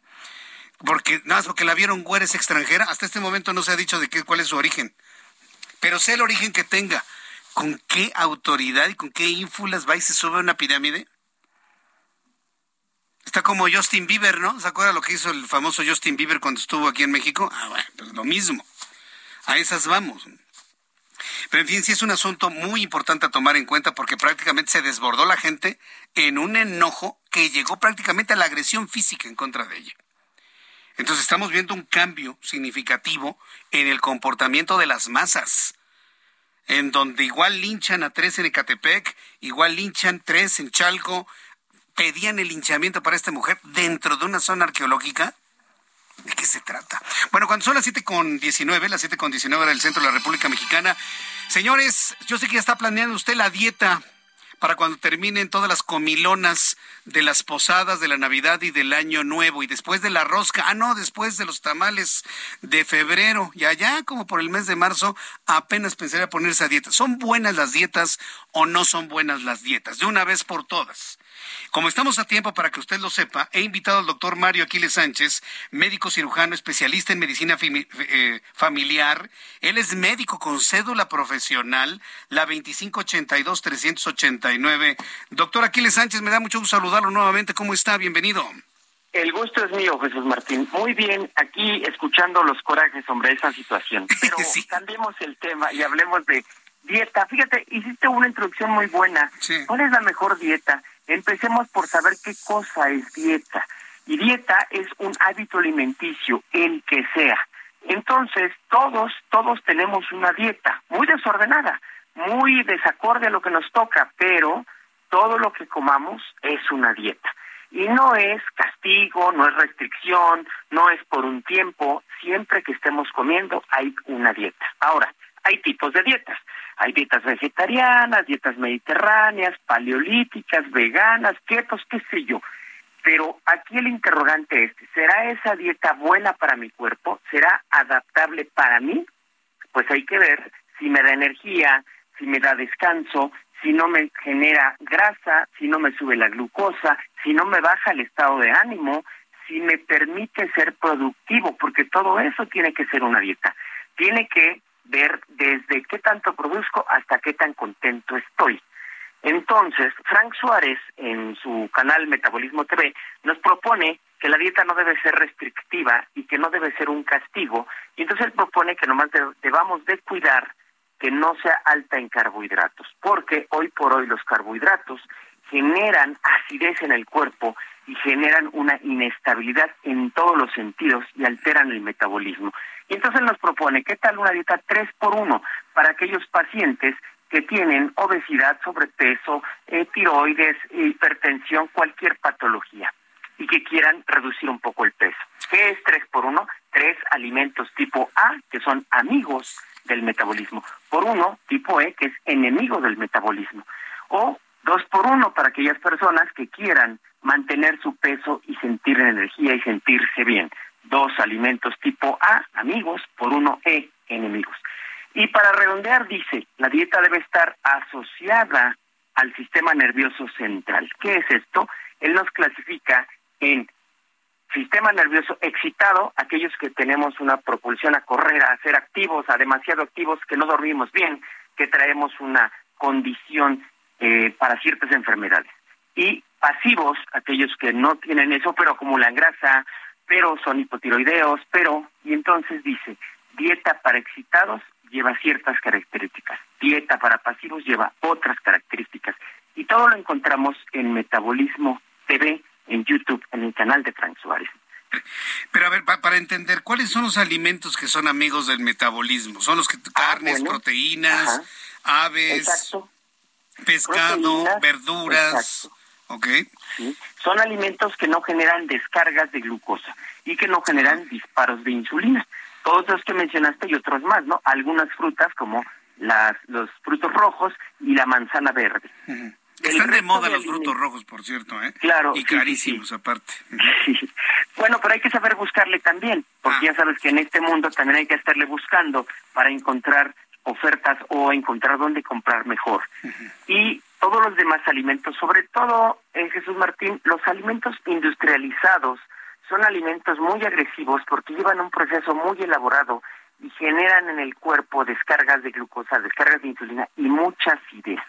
[SPEAKER 3] Porque nada porque la vieron güera es extranjera, hasta este momento no se ha dicho de qué, cuál es su origen. Pero sé el origen que tenga. ¿Con qué autoridad y con qué ínfulas va y se sube a una pirámide? Está como Justin Bieber, ¿no? ¿Se acuerda lo que hizo el famoso Justin Bieber cuando estuvo aquí en México? Ah, bueno, pues lo mismo. A esas vamos. Pero en fin, sí es un asunto muy importante a tomar en cuenta porque prácticamente se desbordó la gente en un enojo que llegó prácticamente a la agresión física en contra de ella. Entonces estamos viendo un cambio significativo en el comportamiento de las masas, en donde igual linchan a tres en Ecatepec, igual linchan tres en Chalco, pedían el linchamiento para esta mujer dentro de una zona arqueológica. ¿De qué se trata? Bueno, cuando son las siete con 19, las siete con 19 del centro de la República Mexicana, señores, yo sé que ya está planeando usted la dieta para cuando terminen todas las comilonas de las posadas de la Navidad y del Año Nuevo y después de la rosca, ah no, después de los tamales de febrero y allá como por el mes de marzo apenas pensaría ponerse a dieta. ¿Son buenas las dietas o no son buenas las dietas? De una vez por todas. Como estamos a tiempo para que usted lo sepa, he invitado al doctor Mario Aquiles Sánchez, médico cirujano especialista en medicina eh, familiar. Él es médico con cédula profesional, la 2582-389. Doctor Aquiles Sánchez, me da mucho gusto saludarlo nuevamente. ¿Cómo está? Bienvenido.
[SPEAKER 18] El gusto es mío, Jesús Martín. Muy bien, aquí escuchando los corajes sobre esa situación. Pero cambiemos el tema y hablemos de dieta. Fíjate, hiciste una introducción muy buena. ¿Cuál es la mejor dieta? Empecemos por saber qué cosa es dieta. Y dieta es un hábito alimenticio, el que sea. Entonces, todos, todos tenemos una dieta muy desordenada, muy desacorde a lo que nos toca, pero todo lo que comamos es una dieta. Y no es castigo, no es restricción, no es por un tiempo, siempre que estemos comiendo hay una dieta. Ahora, hay tipos de dietas. Hay dietas vegetarianas, dietas mediterráneas, paleolíticas, veganas, ketos, qué sé yo. Pero aquí el interrogante es, ¿será esa dieta buena para mi cuerpo? ¿Será adaptable para mí? Pues hay que ver si me da energía, si me da descanso, si no me genera grasa, si no me sube la glucosa, si no me baja el estado de ánimo, si me permite ser productivo, porque todo eso tiene que ser una dieta. Tiene que ver desde qué tanto produzco hasta qué tan contento estoy. Entonces, Frank Suárez, en su canal Metabolismo TV, nos propone que la dieta no debe ser restrictiva y que no debe ser un castigo. Y entonces él propone que nomás debamos de cuidar que no sea alta en carbohidratos, porque hoy por hoy los carbohidratos generan acidez en el cuerpo y generan una inestabilidad en todos los sentidos y alteran el metabolismo. Y entonces nos propone, ¿qué tal una dieta 3 por 1 para aquellos pacientes que tienen obesidad, sobrepeso, eh, tiroides, hipertensión, cualquier patología y que quieran reducir un poco el peso? ¿Qué es 3 por 1? Tres alimentos tipo A, que son amigos del metabolismo, por uno tipo E, que es enemigo del metabolismo, o dos por uno para aquellas personas que quieran mantener su peso y sentir energía y sentirse bien dos alimentos tipo A, amigos, por uno E, enemigos. Y para redondear, dice, la dieta debe estar asociada al sistema nervioso central. ¿Qué es esto? Él nos clasifica en sistema nervioso excitado, aquellos que tenemos una propulsión a correr, a ser activos, a demasiado activos, que no dormimos bien, que traemos una condición eh, para ciertas enfermedades. Y pasivos, aquellos que no tienen eso, pero acumulan grasa, pero son hipotiroideos, pero, y entonces dice, dieta para excitados lleva ciertas características, dieta para pasivos lleva otras características, y todo lo encontramos en Metabolismo TV, en YouTube, en el canal de Frank Suárez.
[SPEAKER 3] Pero a ver, para entender, ¿cuáles son los alimentos que son amigos del metabolismo? ¿Son los que ah, carnes, proteínas, aves, pescado, verduras?
[SPEAKER 18] Son alimentos que no generan descargas de glucosa y que no generan disparos de insulina. Todos los que mencionaste y otros más, ¿no? Algunas frutas como las, los frutos rojos y la manzana verde.
[SPEAKER 3] Están de moda los frutos rojos, por cierto, ¿eh?
[SPEAKER 18] Claro.
[SPEAKER 3] Y carísimos, aparte.
[SPEAKER 18] Bueno, pero hay que saber buscarle también, porque ah. ya sabes que en este mundo también hay que estarle buscando para encontrar ofertas o encontrar dónde comprar mejor. Y todos los demás alimentos, sobre todo, en eh, Jesús Martín, los alimentos industrializados son alimentos muy agresivos porque llevan un proceso muy elaborado y generan en el cuerpo descargas de glucosa, descargas de insulina y mucha acidez.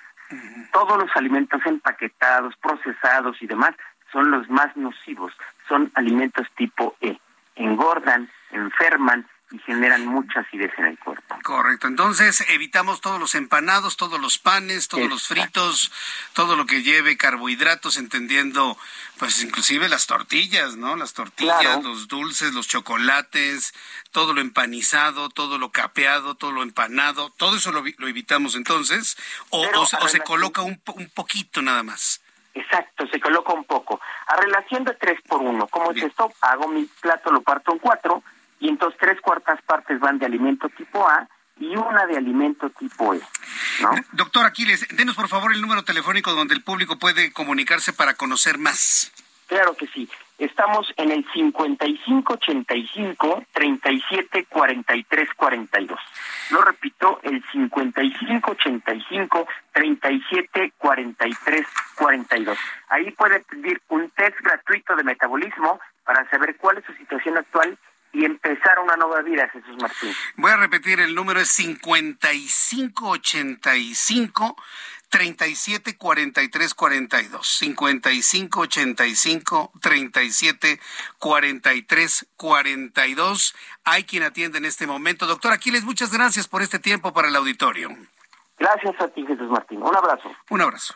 [SPEAKER 18] Todos los alimentos empaquetados, procesados y demás son los más nocivos, son alimentos tipo E. Engordan, enferman, y generan mucha acidez en el cuerpo.
[SPEAKER 3] Correcto. Entonces, evitamos todos los empanados, todos los panes, todos los fritos, todo lo que lleve carbohidratos, entendiendo, pues, inclusive las tortillas, ¿no? Las tortillas, los dulces, los chocolates, todo lo empanizado, todo lo capeado, todo lo empanado, todo eso lo, evitamos entonces, o, o, se coloca un, un poquito nada más.
[SPEAKER 18] Exacto, se coloca un poco. A relación de 3 por 1, ¿cómo es esto? Hago mi plato, lo parto en cuatro, y entonces tres cuartas partes van de alimento tipo A y una de alimento tipo E. ¿no?
[SPEAKER 3] Doctor Aquiles, denos por favor el número telefónico donde el público puede comunicarse para conocer más.
[SPEAKER 18] Claro que sí. Estamos en el 5585 37 43 42. Lo repito, el 5585 37 43 42. Ahí puede pedir un test gratuito de metabolismo para saber cuál es su situación actual y empezar una nueva vida, Jesús Martín.
[SPEAKER 3] Voy a repetir, el número es 5585 37 43 42 55 85 37 43 42 hay quien atiende en este momento. Doctor Aquiles muchas gracias por este tiempo para el auditorio.
[SPEAKER 18] Gracias a ti Jesús Martín. Un abrazo.
[SPEAKER 3] Un abrazo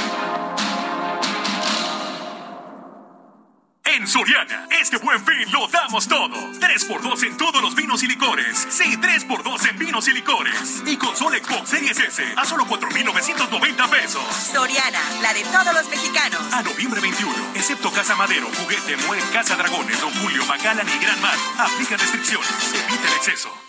[SPEAKER 2] En Soriana, este buen fin lo damos todo. 3x2 en todos los vinos y licores. Sí, 3x2 en vinos y licores. Y consola Xbox Series S a solo 4,990 pesos.
[SPEAKER 16] Soriana, la de todos los mexicanos.
[SPEAKER 2] A noviembre 21, excepto Casa Madero, Juguete, Mueble, Casa Dragones, Don Julio, Macallan y Gran Mar. Aplica restricciones. Evita el exceso.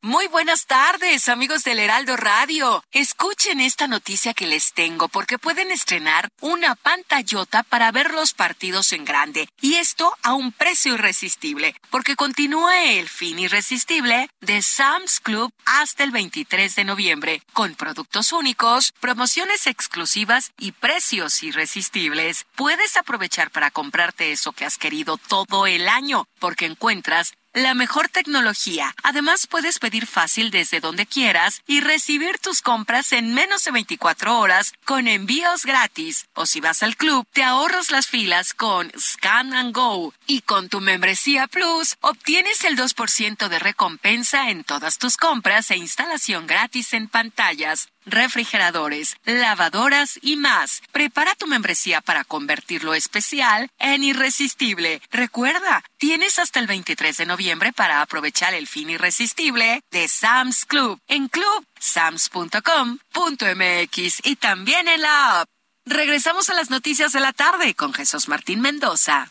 [SPEAKER 6] Muy buenas tardes, amigos del Heraldo Radio. Escuchen esta noticia que les tengo porque pueden estrenar una pantallota para ver los partidos en grande y esto a un precio irresistible porque continúa el fin irresistible de Sam's Club hasta el 23 de noviembre con productos únicos, promociones exclusivas y precios irresistibles. Puedes aprovechar para comprarte eso que has querido todo el año porque encuentras la mejor tecnología. Además, puedes pedir fácil desde donde quieras y recibir tus compras en menos de 24 horas con envíos gratis. O si vas al club, te ahorras las filas con Scan and Go. Y con tu membresía Plus, obtienes el 2% de recompensa en todas tus compras e instalación gratis en pantallas refrigeradores, lavadoras y más. Prepara tu membresía para convertirlo especial en irresistible. Recuerda, tienes hasta el 23 de noviembre para aprovechar el fin irresistible de Sam's Club en clubsams.com.mx y también en la app. Regresamos a las noticias de la tarde con Jesús Martín Mendoza.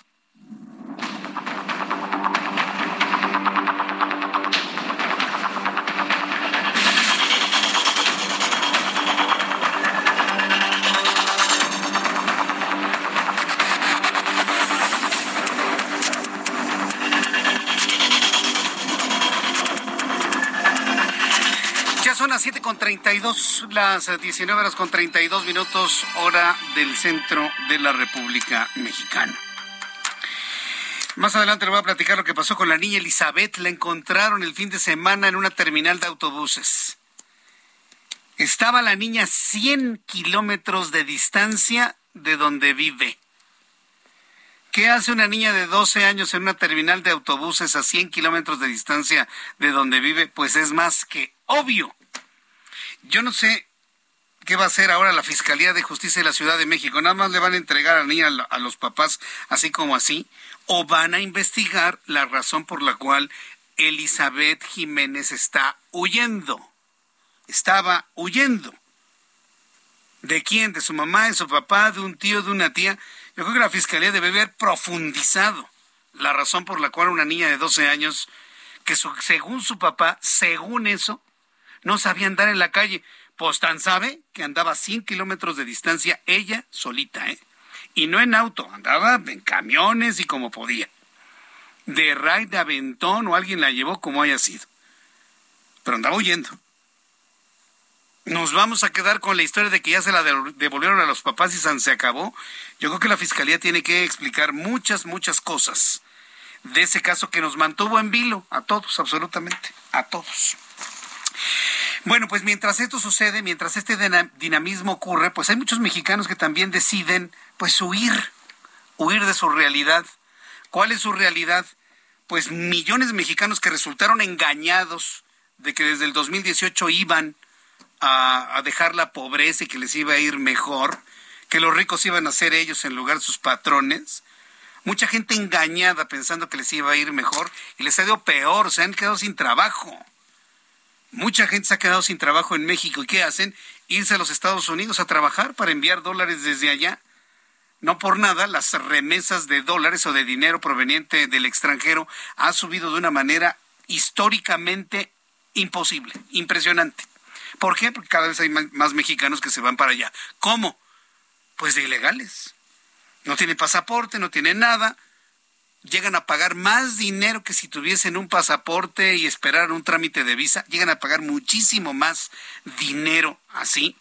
[SPEAKER 3] Las 7 con 32, las 19 horas con 32 minutos, hora del centro de la República Mexicana. Más adelante le voy a platicar lo que pasó con la niña Elizabeth. La encontraron el fin de semana en una terminal de autobuses. Estaba la niña a 100 kilómetros de distancia de donde vive. ¿Qué hace una niña de 12 años en una terminal de autobuses a 100 kilómetros de distancia de donde vive? Pues es más que obvio. Yo no sé qué va a hacer ahora la Fiscalía de Justicia de la Ciudad de México. Nada más le van a entregar a la niña a los papás así como así, o van a investigar la razón por la cual Elizabeth Jiménez está huyendo. Estaba huyendo. ¿De quién? ¿De su mamá, de su papá, de un tío, de una tía? Yo creo que la Fiscalía debe haber profundizado la razón por la cual una niña de 12 años, que según su papá, según eso, no sabía andar en la calle. Pues tan sabe que andaba a 100 kilómetros de distancia ella solita, ¿eh? Y no en auto, andaba en camiones y como podía. De ray de aventón o alguien la llevó como haya sido. Pero andaba huyendo. Nos vamos a quedar con la historia de que ya se la devolvieron a los papás y se acabó. Yo creo que la fiscalía tiene que explicar muchas, muchas cosas de ese caso que nos mantuvo en vilo a todos, absolutamente, a todos. Bueno, pues mientras esto sucede, mientras este dinamismo ocurre, pues hay muchos mexicanos que también deciden pues huir, huir de su realidad. ¿Cuál es su realidad? Pues millones de mexicanos que resultaron engañados de que desde el 2018 iban a, dejar la pobreza y que les iba a ir mejor, que los ricos iban a ser ellos en lugar de sus patrones. Mucha gente engañada pensando que les iba a ir mejor y les ha ido peor, se han quedado sin trabajo. Mucha gente se ha quedado sin trabajo en México y ¿qué hacen? Irse a los Estados Unidos a trabajar para enviar dólares desde allá. No por nada, las remesas de dólares o de dinero proveniente del extranjero ha subido de una manera históricamente imposible, impresionante. ¿Por qué? Porque cada vez hay más mexicanos que se van para allá. ¿Cómo? Pues de ilegales. No tienen pasaporte, no tienen nada. Llegan a pagar más dinero que si tuviesen un pasaporte y esperar un trámite de visa. Llegan a pagar muchísimo más dinero así.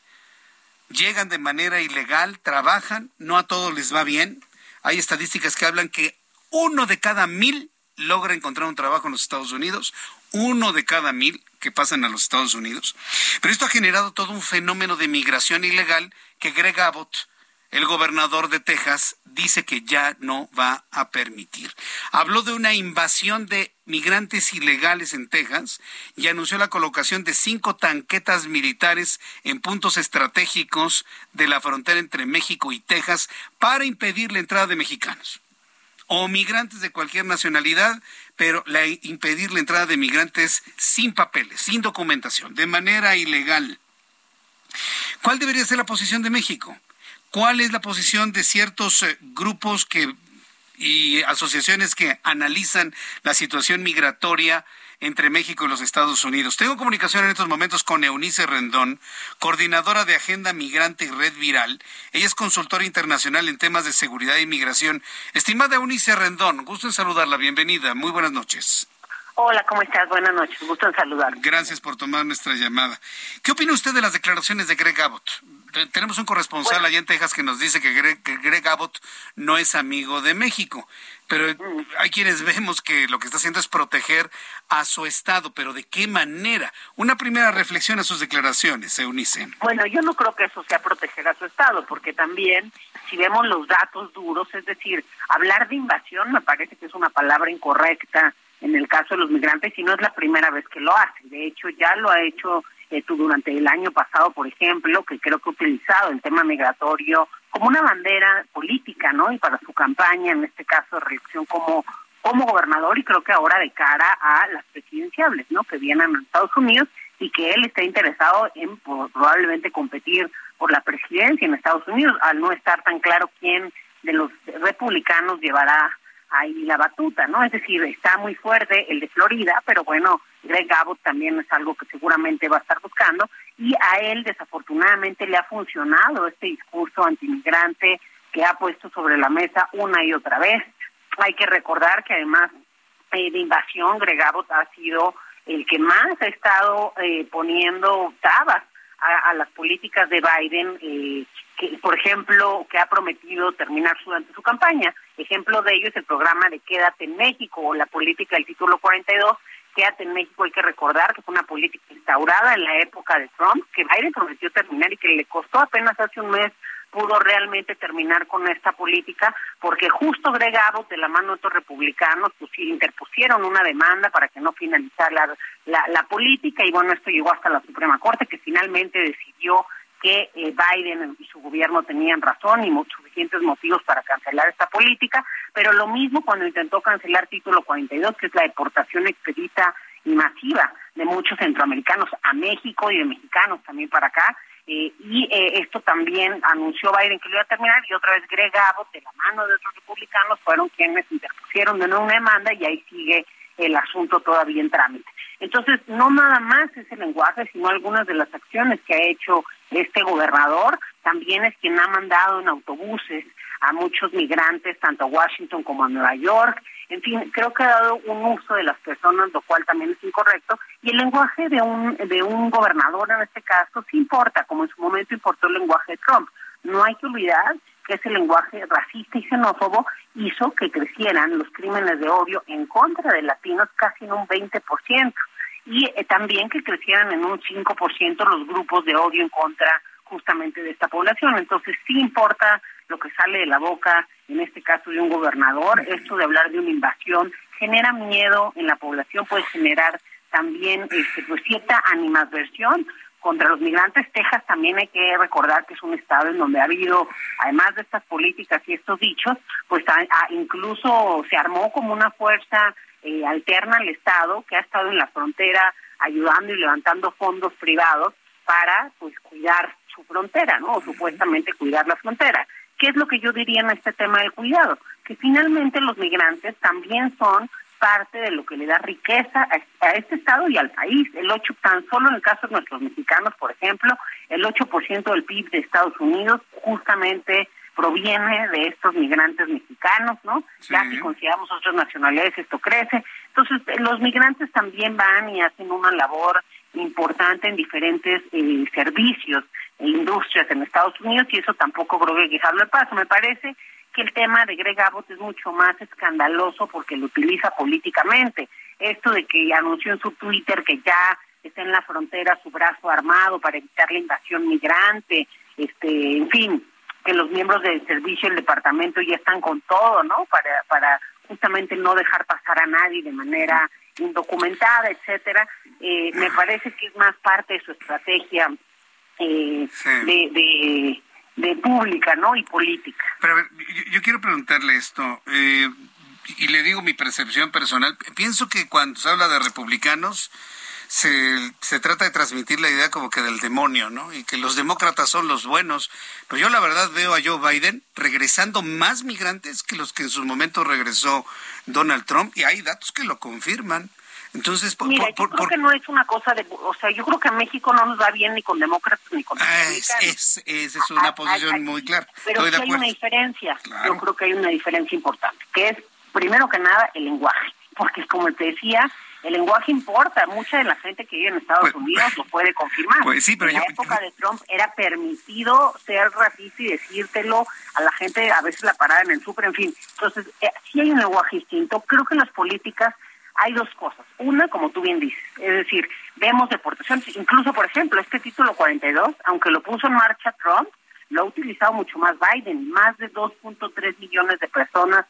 [SPEAKER 3] Llegan de manera ilegal, trabajan, no a todos les va bien. Hay estadísticas que hablan que uno de cada mil logra encontrar un trabajo en los Estados Unidos, uno de cada mil que pasan a los Estados Unidos. Pero esto ha generado todo un fenómeno de migración ilegal que Greg Abbott, el gobernador de Texas, dice que ya no va a permitir. Habló de una invasión de migrantes ilegales en Texas y anunció la colocación de cinco tanquetas militares en puntos estratégicos de la frontera entre México y Texas para impedir la entrada de mexicanos o migrantes de cualquier nacionalidad pero la, impedir la entrada de migrantes sin papeles, sin documentación, de manera ilegal. ¿Cuál debería ser la posición de México? ¿Cuál es la posición de ciertos eh, grupos que y asociaciones que analizan la situación migratoria entre México y los Estados Unidos. Tengo comunicación en estos momentos con Eunice Rendón, coordinadora de Agenda Migrante y Red Viral. Ella es consultora internacional en temas de seguridad e inmigración. Estimada Eunice Rendón, gusto en saludarla. Bienvenida. Muy buenas noches.
[SPEAKER 19] Hola, ¿cómo estás? Buenas noches. Gusto en saludar.
[SPEAKER 3] Gracias por tomar nuestra llamada. ¿Qué opina usted de las declaraciones de Greg Abbott? Tenemos un corresponsal allá en Texas que nos dice que Greg, que Greg Abbott no es amigo de México pero hay quienes vemos que lo que está haciendo es proteger a su Estado, pero ¿de qué manera? Una primera reflexión a sus declaraciones, Eunice.
[SPEAKER 19] Bueno, yo no creo que eso sea proteger a su Estado, porque también, si vemos los datos duros, es decir, hablar de invasión me parece que es una palabra incorrecta en el caso de los migrantes y no es la primera vez que lo hace. De hecho, ya lo ha hecho eh, durante el año pasado, por ejemplo, que creo que ha utilizado el tema migratorio como una bandera política, ¿no? Y para su campaña, en este caso, de reelección como como gobernador y creo que ahora de cara a las presidenciables, ¿no? Que vienen a Estados Unidos y que él está interesado en probablemente competir por la presidencia en Estados Unidos, al no estar tan claro quién de los republicanos llevará ahí la batuta, ¿no? Es decir, está muy fuerte el de Florida, pero bueno, Greg Abbott también es algo que seguramente va a estar buscando y a él desafortunadamente le ha funcionado este discurso antimigrante que ha puesto sobre la mesa una y otra vez. Hay que recordar que además eh, de invasión, Greg Abbott ha sido el que más ha estado eh, poniendo trabas a, las políticas de Biden, eh, que, por ejemplo, que ha prometido terminar durante su campaña. Ejemplo de ello es el programa de Quédate en México o la política del título 42, Quédate en México, hay que recordar que fue una política instaurada en la época de Trump, que Biden prometió terminar y que le costó apenas hace un mes pudo realmente terminar con esta política, porque justo Greg Abbott, de la mano de otros republicanos, pues, interpusieron una demanda para que no finalizara la, la, política, y bueno, esto llegó hasta la Suprema Corte, que finalmente decidió que eh, Biden y su gobierno tenían razón y suficientes motivos para cancelar esta política, pero lo mismo cuando intentó cancelar título 42, que es la deportación expedita y masiva de muchos centroamericanos a México y de mexicanos también para acá. Eh, y eh, esto también anunció Biden que lo iba a terminar y otra vez Greg Abbott, de la mano de otros republicanos, fueron quienes interpusieron de nuevo una demanda y ahí sigue el asunto todavía en trámite. Entonces, no nada más ese lenguaje, sino algunas de las acciones que ha hecho este gobernador, también es quien ha mandado en autobuses a muchos migrantes, tanto a Washington como a Nueva York. En fin, creo que ha dado un uso de las personas, lo cual también es incorrecto. Y el lenguaje de un, de un gobernador en este caso sí importa, como en su momento importó el lenguaje de Trump. No hay que olvidar que ese lenguaje racista y xenófobo hizo que crecieran los crímenes de odio en contra de latinos casi en un 20% y eh, también que crecieran en un 5% los grupos de odio en contra justamente de esta población. Entonces sí importa lo que sale de la boca, en este caso de un gobernador, esto de hablar de una invasión genera miedo en la población, puede generar también este, pues, cierta animadversión contra los migrantes. Texas también hay que recordar que es un estado en donde ha habido, además de estas políticas y estos dichos, pues incluso se armó como una fuerza eh, alterna al Estado que ha estado en la frontera ayudando y levantando fondos privados para pues cuidar su frontera, ¿no? O supuestamente cuidar la frontera. ¿Qué es lo que yo diría en este tema del cuidado? Que finalmente los migrantes también son parte de lo que le da riqueza a, este Estado y al país. El 8, tan solo en el caso de nuestros mexicanos, por ejemplo, el 8% del PIB de Estados Unidos justamente proviene de estos migrantes mexicanos, ¿no? Ya si consideramos otras nacionalidades, esto crece. Entonces, los migrantes también van y hacen una labor importante en diferentes eh, servicios e industrias en Estados Unidos y eso tampoco creo que dejarlo de paso. Me parece que el tema de Greg Abbott es mucho más escandaloso porque lo utiliza políticamente. Esto de que anunció en su Twitter que ya está en la frontera su brazo armado para evitar la invasión migrante, este, en fin, que los miembros del servicio del departamento ya están con todo, ¿no? Para para justamente no dejar pasar a nadie de manera indocumentada, etcétera. Eh, me parece que es más parte de su estrategia eh, de, de de pública, ¿no? Y política.
[SPEAKER 3] Pero a ver, yo, quiero preguntarle esto, eh, y le digo mi percepción personal. Pienso que cuando se habla de republicanos, se, se trata de transmitir la idea como que del demonio, ¿no? Y que los demócratas son los buenos. Pero yo la verdad veo a Joe Biden regresando más migrantes que los que en su momento regresó Donald Trump, y hay datos que lo confirman. Entonces,
[SPEAKER 19] Mira, yo creo que no es una cosa de, o sea, yo creo que a México no nos va bien ni con demócratas ni con
[SPEAKER 3] ah, es, Esa es una posición muy clara.
[SPEAKER 19] Pero sí hay una diferencia, yo creo que hay una diferencia importante, que es, primero que nada, el lenguaje, porque como te decía, el lenguaje importa. Mucha de la gente que vive en Estados pues, Unidos lo puede confirmar.
[SPEAKER 3] Pues sí, pero
[SPEAKER 19] en la época de Trump era permitido ser racista y decírtelo a la gente, a veces la parada en el súper, en fin. Entonces, eh, sí hay un lenguaje distinto. Creo que las políticas hay dos cosas. Una, como tú bien dices, es decir, vemos deportaciones, incluso, por ejemplo, este título 42, aunque lo puso en marcha Trump, lo ha utilizado mucho más Biden. Más de 2.3 millones de personas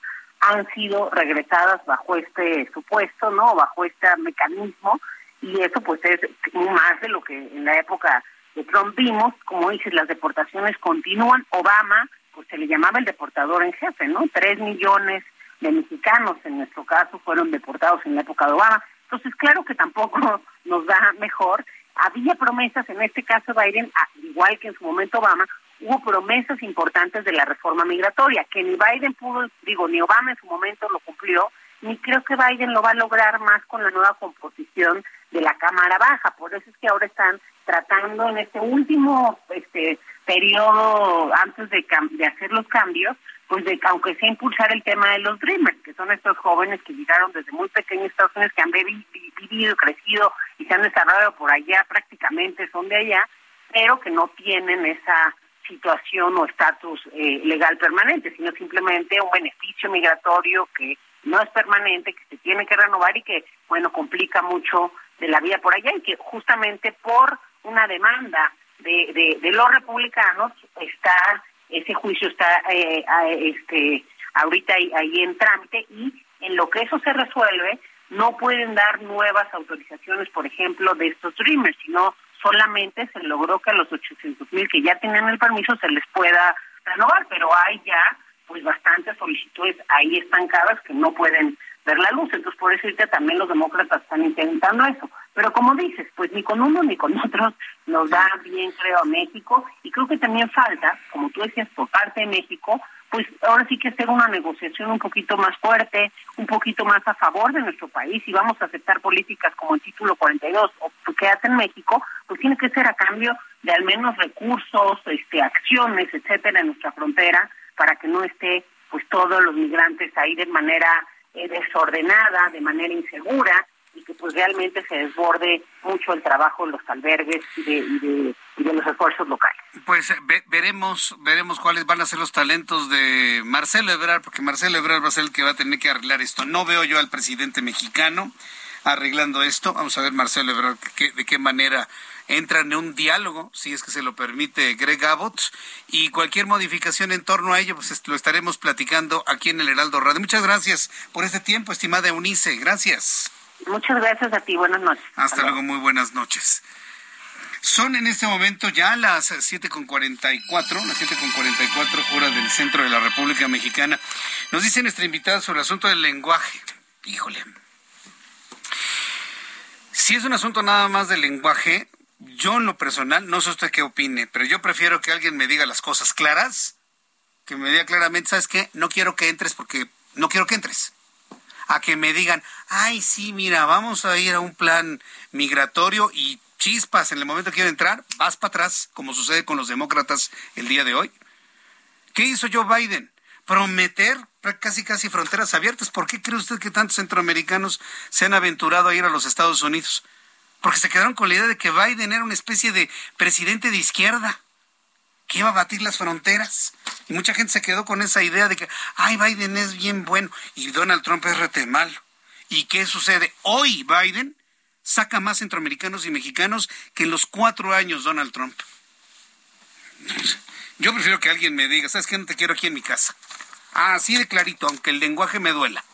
[SPEAKER 19] han sido regresadas bajo este supuesto, ¿no? Bajo este mecanismo. Y eso, pues, es más de lo que en la época de Trump vimos. Como dices, las deportaciones continúan. Obama, pues, se le llamaba el deportador en jefe, ¿no? Tres millones de mexicanos, en nuestro caso, fueron deportados en la época de Obama. Entonces, claro que tampoco nos da mejor. Había promesas, en este caso Biden, igual que en su momento Obama, hubo promesas importantes de la reforma migratoria, que ni Biden pudo, digo, ni Obama en su momento lo cumplió, ni creo que Biden lo va a lograr más con la nueva composición de la Cámara Baja. Por eso es que ahora están tratando en este último este periodo antes de, de hacer los cambios, pues de aunque sea impulsar el tema de los Dreamers, que son estos jóvenes que llegaron desde muy pequeños Estados Unidos, que han vivido, crecido y se han desarrollado por allá, prácticamente son de allá, pero que no tienen esa situación o estatus eh, legal permanente, sino simplemente un beneficio migratorio que no es permanente, que se tiene que renovar y que, bueno, complica mucho de la vida por allá y que justamente por una demanda de, de, los republicanos está ese juicio está eh, este ahorita ahí, en trámite y en lo que eso se resuelve no pueden dar nuevas autorizaciones, por ejemplo, de estos Dreamers, sino solamente se logró que a los 800 mil que ya tienen el permiso se les pueda renovar, pero hay ya pues bastantes solicitudes ahí estancadas que no pueden ver la luz. Entonces, por eso también los demócratas están intentando eso. Pero como dices, pues ni con uno ni con otros nos da bien, creo, a México. Y creo que también falta, como tú decías, por parte de México, pues ahora sí que hacer una negociación un poquito más fuerte, un poquito más a favor de nuestro país y vamos a aceptar políticas como el título 42 o que hace en México, pues tiene que ser a cambio de al menos recursos, este, acciones, etcétera, en nuestra frontera para que no esté pues todos los migrantes ahí de manera eh, desordenada, de manera insegura, y que pues realmente se desborde mucho el trabajo en los albergues y de, los esfuerzos locales.
[SPEAKER 3] Pues eh, veremos veremos cuáles van a ser los talentos de Marcelo Ebrard, porque Marcelo Ebrard va a ser el que va a tener que arreglar esto. No veo yo al presidente mexicano arreglando esto. Vamos a ver, Marcelo Ebrard, de qué manera entran en un diálogo, si es que se lo permite Greg Abbott, y cualquier modificación en torno a ello, pues lo estaremos platicando aquí en el Heraldo Radio. Muchas gracias por este tiempo, estimada Eunice. Gracias.
[SPEAKER 19] Muchas gracias a ti. Buenas noches.
[SPEAKER 3] Hasta, luego. muy buenas noches. Son en este momento ya las 7.44, las 7.44 horas del centro de la República Mexicana. Nos dice nuestra invitada sobre el asunto del lenguaje. Híjole. Si es un asunto nada más del lenguaje, yo en lo personal, no sé usted qué opine, pero yo prefiero que alguien me diga las cosas claras, que me diga claramente, ¿sabes qué? No quiero que entres porque no quiero que entres. A que me digan, ay, sí, mira, vamos a ir a un plan migratorio y chispas, en el momento que quiero entrar, vas para atrás, como sucede con los demócratas el día de hoy. ¿Qué hizo Joe Biden? Prometer casi casi fronteras abiertas. ¿Por qué cree usted que tantos centroamericanos se han aventurado a ir a los Estados Unidos? porque se quedaron con la idea de que Biden era una especie de presidente de izquierda que iba a batir las fronteras. Y mucha gente se quedó con esa idea de que, ay, Biden es bien bueno y Donald Trump es rete malo. ¿Y qué sucede? Hoy Biden saca más centroamericanos y mexicanos que en los cuatro años Donald Trump. Yo prefiero que alguien me diga, ¿sabes qué? No te quiero aquí en mi casa. Así de clarito, aunque el lenguaje me duela.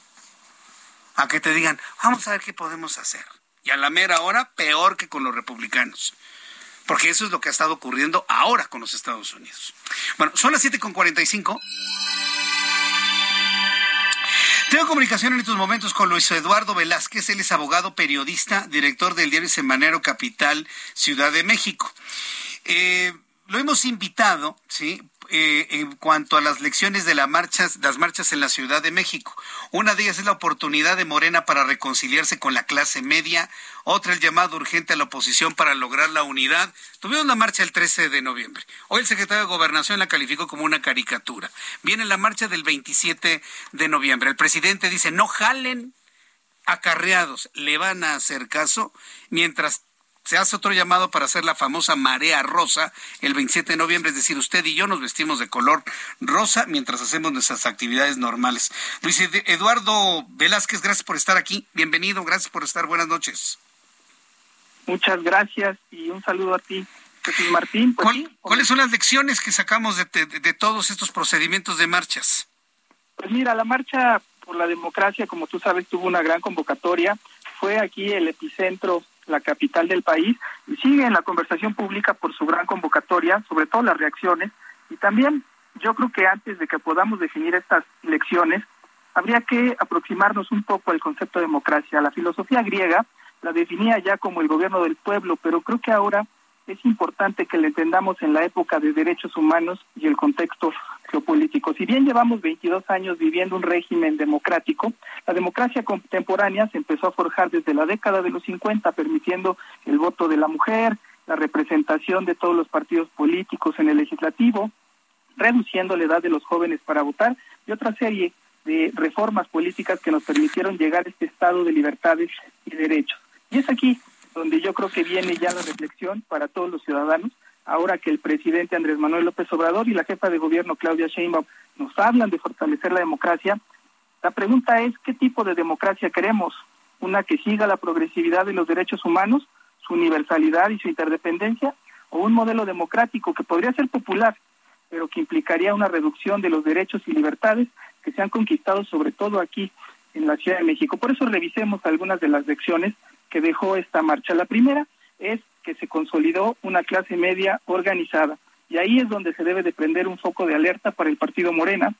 [SPEAKER 3] A que te digan, vamos a ver qué podemos hacer. Y a la mera hora, peor que con los republicanos. Porque eso es lo que ha estado ocurriendo ahora con los Estados Unidos. Bueno, son las 7.45. Tengo comunicación en estos momentos con Luis Eduardo Velázquez, él es abogado, periodista, director del diario Semanero Capital, Ciudad de México. Eh, lo hemos invitado, ¿sí? Eh, en cuanto a las lecciones de las marchas, las marchas en la Ciudad de México. Una de ellas es la oportunidad de Morena para reconciliarse con la clase media, otra el llamado urgente a la oposición para lograr la unidad. Tuvimos la marcha el 13 de noviembre. Hoy el secretario de Gobernación la calificó como una caricatura. Viene la marcha del 27 de noviembre. El presidente dice, no jalen acarreados, le van a hacer caso, mientras se hace otro llamado para hacer la famosa marea rosa el 27 de noviembre, es decir, usted y yo nos vestimos de color rosa mientras hacemos nuestras actividades normales. Luis Eduardo Velázquez, gracias por estar aquí, bienvenido, gracias por estar, buenas noches.
[SPEAKER 20] Muchas gracias y un saludo a ti. Jesús Martín.
[SPEAKER 3] Pues ¿Cuáles son las lecciones que sacamos de, de todos estos procedimientos de marchas?
[SPEAKER 20] Pues mira, la marcha por la democracia, como tú sabes, tuvo una gran convocatoria. Fue aquí el epicentro la capital del país, y sigue en la conversación pública por su gran convocatoria, sobre todo las reacciones, y también yo creo que antes de que podamos definir estas lecciones, habría que aproximarnos un poco al concepto de democracia. La filosofía griega la definía ya como el gobierno del pueblo, pero creo que ahora es importante que le entendamos en la época de derechos humanos y el contexto geopolítico. Si bien llevamos 22 años viviendo un régimen democrático, la democracia contemporánea se empezó a forjar desde la década de los 50, permitiendo el voto de la mujer, la representación de todos los partidos políticos en el legislativo, reduciendo la edad de los jóvenes para votar y otra serie de reformas políticas que nos permitieron llegar a este estado de libertades y derechos. Y es aquí donde yo creo que viene ya la reflexión para todos los ciudadanos, ahora que el presidente Andrés Manuel López Obrador y la jefa de gobierno Claudia Sheinbaum nos hablan de fortalecer la democracia, la pregunta es qué tipo de democracia queremos, una que siga la progresividad de los derechos humanos, su universalidad y su interdependencia, o un modelo democrático que podría ser popular, pero que implicaría una reducción de los derechos y libertades que se han conquistado sobre todo aquí en la Ciudad de México. Por eso revisemos algunas de las lecciones que dejó esta marcha. La primera es que se consolidó una clase media organizada y ahí es donde se debe de prender un foco de alerta para el partido Morena,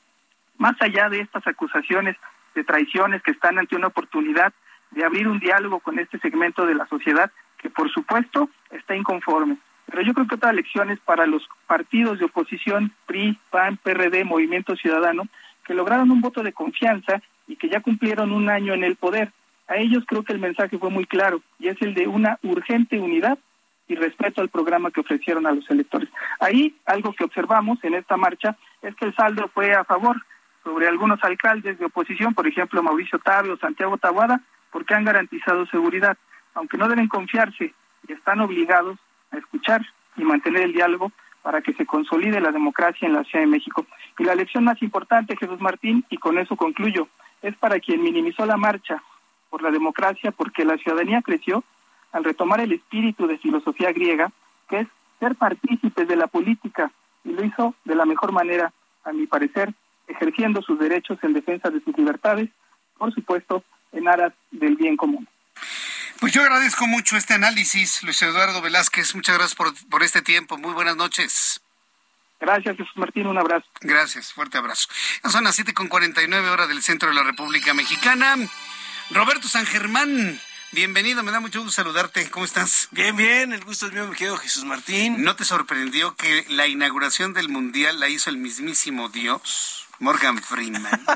[SPEAKER 20] más allá de estas acusaciones de traiciones que están ante una oportunidad de abrir un diálogo con este segmento de la sociedad que por supuesto está inconforme. Pero yo creo que otra lección es para los partidos de oposición, PRI, PAN, PRD, Movimiento Ciudadano, que lograron un voto de confianza y que ya cumplieron un año en el poder a ellos creo que el mensaje fue muy claro y es el de una urgente unidad y respeto al programa que ofrecieron a los electores. Ahí algo que observamos en esta marcha es que el saldo fue a favor sobre algunos alcaldes de oposición, por ejemplo Mauricio Tabe o Santiago Tabuada, porque han garantizado seguridad, aunque no deben confiarse y están obligados a escuchar y mantener el diálogo para que se consolide la democracia en la Ciudad de México. Y la lección más importante, Jesús Martín, y con eso concluyo, es para quien minimizó la marcha por la democracia, porque la ciudadanía creció al retomar el espíritu de filosofía griega, que es ser partícipes de la política, y lo hizo de la mejor manera, a mi parecer, ejerciendo sus derechos en defensa de sus libertades, por supuesto, en aras del bien común.
[SPEAKER 3] Pues yo agradezco mucho este análisis, Luis Eduardo Velázquez. Muchas gracias por, por este tiempo. Muy buenas noches.
[SPEAKER 20] Gracias, Jesús Martín. Un abrazo.
[SPEAKER 3] Gracias. Fuerte abrazo. Son las 7.49 horas del centro de la República Mexicana. Roberto San Germán. Bienvenido, me da mucho gusto saludarte. ¿Cómo estás?
[SPEAKER 21] Bien, bien, el gusto es mío, me quedo Jesús Martín.
[SPEAKER 3] ¿No te sorprendió que la inauguración del Mundial la hizo el mismísimo Dios, Morgan Freeman?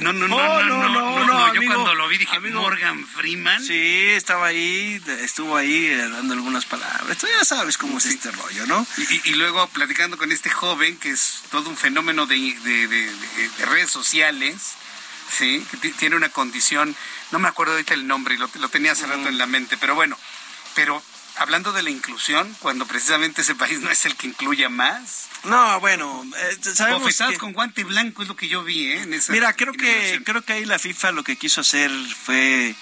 [SPEAKER 3] No, no, no, no, no, no, no, yo cuando lo vi dije, Morgan Freeman.
[SPEAKER 21] Sí, estaba ahí, estuvo ahí eh, dando algunas palabras. Tú ya sabes cómo es este rollo, ¿no?
[SPEAKER 3] Y, luego platicando con este joven, que es todo un fenómeno de, de, de, redes sociales, ¿sí? Tiene una condición, no me acuerdo ahorita el nombre, lo, lo tenía hace rato en la mente, pero bueno, pero hablando de la inclusión, cuando precisamente ese país no es el que incluya más.
[SPEAKER 21] No, bueno, eh, sabemos
[SPEAKER 3] que... con guante blanco es lo que yo vi, ¿eh?
[SPEAKER 21] Mira, creo que creo que ahí la FIFA lo que quiso hacer fue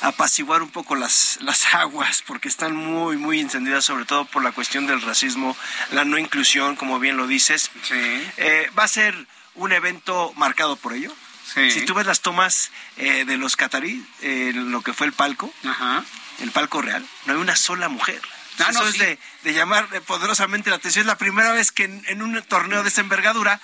[SPEAKER 21] apaciguar un poco las, las aguas, porque están muy, muy encendidas, sobre todo por la cuestión del racismo, la no inclusión, como bien lo dices.
[SPEAKER 3] Sí.
[SPEAKER 21] Eh, va a ser un evento marcado por ello.
[SPEAKER 3] Sí.
[SPEAKER 21] Si tú ves las tomas eh, de los catarí, eh, lo que fue el palco,
[SPEAKER 3] Ajá
[SPEAKER 21] el palco real, no hay una sola mujer.
[SPEAKER 3] Ah,
[SPEAKER 21] Eso es de, llamar poderosamente la atención. Es la primera vez que en, un torneo de esta envergadura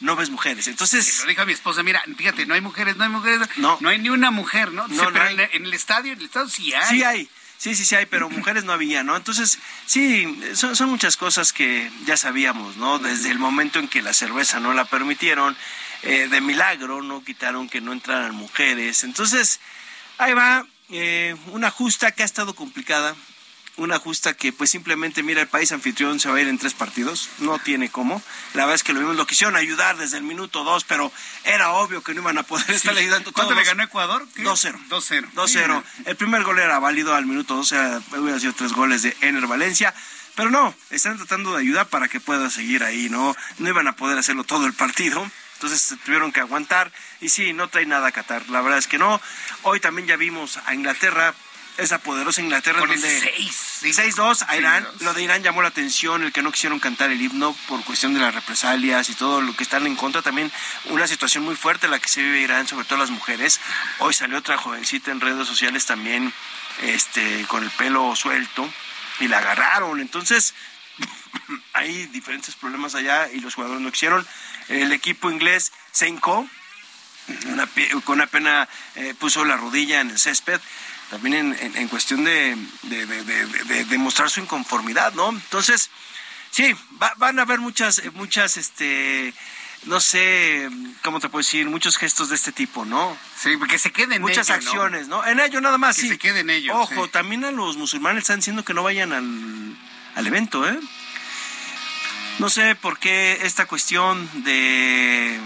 [SPEAKER 21] no ves mujeres. Entonces.
[SPEAKER 3] lo dijo mi esposa, mira, fíjate, no hay mujeres, no hay mujeres.
[SPEAKER 21] No.
[SPEAKER 3] No hay ni una mujer, ¿no?
[SPEAKER 21] No,
[SPEAKER 3] pero En, el estadio, en el estadio sí hay.
[SPEAKER 21] Sí hay. Sí, sí, sí hay, pero mujeres no había, ¿no? Entonces, sí, son, son muchas cosas que ya sabíamos, ¿no? Desde el momento en que la cerveza no la permitieron, eh, de milagro no quitaron que no entraran mujeres. Entonces, ahí va, eh, una justa que ha estado complicada, una justa que pues simplemente mira el país anfitrión se va a ir en tres partidos, no tiene cómo. La verdad es que lo vimos, lo quisieron ayudar desde el minuto dos, pero era obvio que no iban a poder estar ayudando.
[SPEAKER 3] ¿Cuánto le ganó Ecuador?
[SPEAKER 21] 2-0.
[SPEAKER 3] 2-0.
[SPEAKER 21] 2-0. El primer gol era válido al minuto 12, hubiera sido tres goles de Ener Valencia. Pero no, están tratando de ayudar para que pueda seguir ahí, ¿no? No iban a poder hacerlo todo el partido. Entonces tuvieron que aguantar. Y sí, no trae nada a Qatar. La verdad es que no. Hoy también ya vimos a Inglaterra, esa poderosa Inglaterra.
[SPEAKER 3] Con
[SPEAKER 21] donde 6-2 a Irán. Lo de Irán llamó la atención, el que no quisieron cantar el himno por cuestión de las represalias y todo lo que están en contra. También una situación muy fuerte la que se vive Irán, sobre todo las mujeres. Hoy salió otra jovencita en redes sociales también este, con el pelo suelto y la agarraron. Entonces, hay diferentes problemas allá y los jugadores no quisieron. El equipo inglés se hincó, con una pena eh, puso la rodilla en el césped, también en, cuestión de, de, mostrar su inconformidad, ¿no? Entonces, sí, van a haber muchas, muchas, este, no sé, ¿cómo te puedo decir? Muchos gestos de este tipo, ¿no?
[SPEAKER 3] Sí, que se queden
[SPEAKER 21] Muchas acciones, ¿no? En ello nada más,
[SPEAKER 3] que
[SPEAKER 21] sí.
[SPEAKER 3] se queden ellos.
[SPEAKER 21] Ojo, también a los musulmanes están diciendo que no vayan al, al evento, ¿eh? No sé por qué esta cuestión de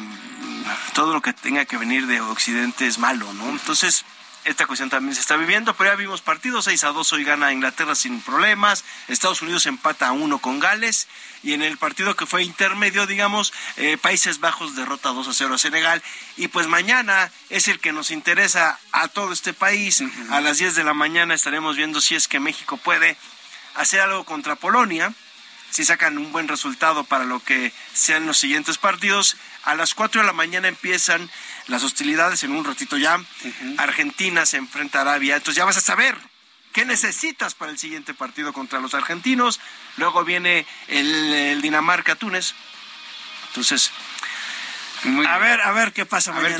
[SPEAKER 21] todo lo que tenga que venir de Occidente es malo, ¿no? Entonces, esta cuestión también se está viviendo, pero ya vimos partidos 6 a 2, hoy gana Inglaterra sin problemas, Estados Unidos empata a 1 con Gales, y en el partido que fue intermedio, digamos, eh, Países Bajos derrota 2 a 0 a Senegal, y pues mañana es el que nos interesa a todo este país, a las 10 de la mañana estaremos viendo si es que México puede hacer algo contra Polonia, si sacan un buen resultado para lo que sean los siguientes partidos. A las 4 de la mañana empiezan las hostilidades en un ratito ya. Argentina se enfrenta a Arabia. Entonces ya vas a saber qué necesitas para el siguiente partido contra los argentinos. Luego viene el, Dinamarca-Túnez. Entonces, a ver, a ver qué pasa
[SPEAKER 3] a Ver,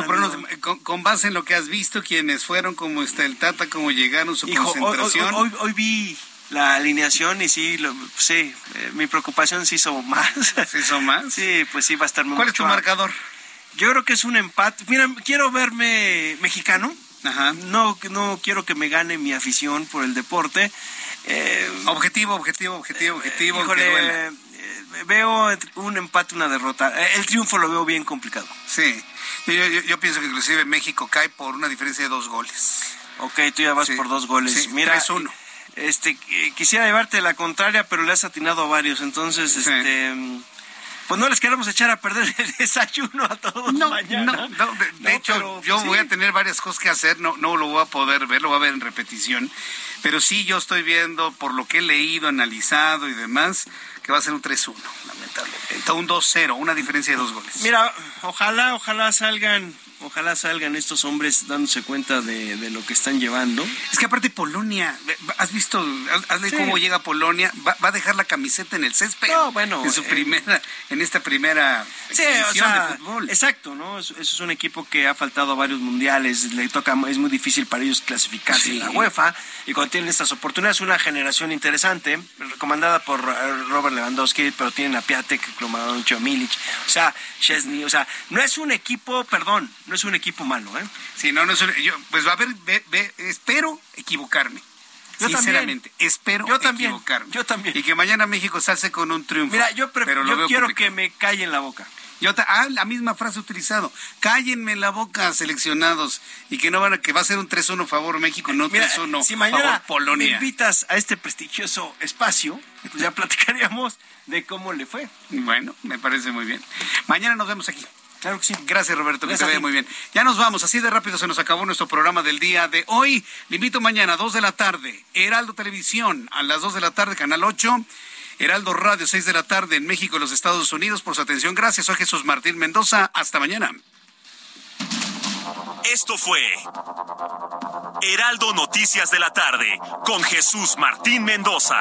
[SPEAKER 3] con, base en lo que has visto, quiénes fueron, cómo está el Tata, cómo llegaron, su concentración.
[SPEAKER 21] hoy vi la alineación y sí, sí, eh, mi preocupación se hizo más.
[SPEAKER 3] ¿Se hizo más?
[SPEAKER 21] Sí, pues sí, va a estar muy
[SPEAKER 3] ¿Cuál es tu marcador?
[SPEAKER 21] Yo creo que es un empate. Mira, quiero verme mexicano.
[SPEAKER 3] Ajá.
[SPEAKER 21] No, no quiero que me gane mi afición por el deporte.
[SPEAKER 3] Eh, objetivo, objetivo, objetivo, objetivo.
[SPEAKER 21] Híjole, eh, veo un empate, una derrota. Eh, el triunfo lo veo bien complicado.
[SPEAKER 3] Sí, yo, pienso que inclusive México cae por una diferencia de dos goles.
[SPEAKER 21] Ok, tú ya vas por dos goles.
[SPEAKER 3] Sí, Mira, es uno.
[SPEAKER 21] Este, quisiera llevarte la contraria, pero le has atinado a varios, entonces, este pues no les queremos echar a perder el desayuno a todos no, mañana.
[SPEAKER 3] No, de, hecho, yo voy a tener varias cosas que hacer, no, no lo voy a poder ver, lo voy a ver en repetición, pero sí yo estoy viendo, por lo que he leído, analizado y demás, que va a ser un 3-1, lamentablemente. Un 2-0, una diferencia de dos goles.
[SPEAKER 21] Mira, ojalá, ojalá salgan ojalá salgan estos hombres dándose cuenta de, lo que están llevando.
[SPEAKER 3] Es que aparte Polonia, ¿has visto hazle cómo llega Polonia? Va, a dejar la camiseta en el césped.
[SPEAKER 21] No, bueno.
[SPEAKER 3] En su eh, primera, en esta primera
[SPEAKER 21] sí, de fútbol. Exacto, ¿no? Eso, es un equipo que ha faltado a varios mundiales, le toca, es muy difícil para ellos clasificarse en la UEFA, y cuando tienen estas oportunidades, una generación interesante, recomendada por eh, Robert Lewandowski, pero tienen a Piatek, Klomadoncho, Milic, o sea, Chesney, o sea, no es un equipo, perdón, no es un equipo malo, ¿eh?
[SPEAKER 3] Sí, no, no es un, yo, pues va a haber, espero equivocarme. Yo Sinceramente, espero yo también, equivocarme.
[SPEAKER 21] Yo también.
[SPEAKER 3] Y que mañana México salse con un triunfo.
[SPEAKER 21] Mira, yo, pero yo quiero que me callen la boca.
[SPEAKER 3] Yo ah, la misma frase utilizado. Cállenme la boca, seleccionados. Y que no van a, que va a ser un 3-1 favor México, no 3-1
[SPEAKER 21] si mañana me invitas a este prestigioso espacio, pues ya platicaríamos de cómo le fue.
[SPEAKER 3] Bueno, me parece muy bien. Mañana nos vemos aquí.
[SPEAKER 21] Claro que sí.
[SPEAKER 3] Gracias, Roberto, que te vaya muy bien. Ya nos vamos, así de rápido se nos acabó nuestro programa del día de hoy. Le invito mañana a 2 de la tarde, Heraldo Televisión, a las 2 de la tarde, Canal 8. Heraldo Radio, 6 de la tarde en México y los Estados Unidos. Por su atención, gracias. Soy Jesús Martín Mendoza. Hasta mañana.
[SPEAKER 2] Esto fue Heraldo Noticias de la tarde con Jesús Martín Mendoza.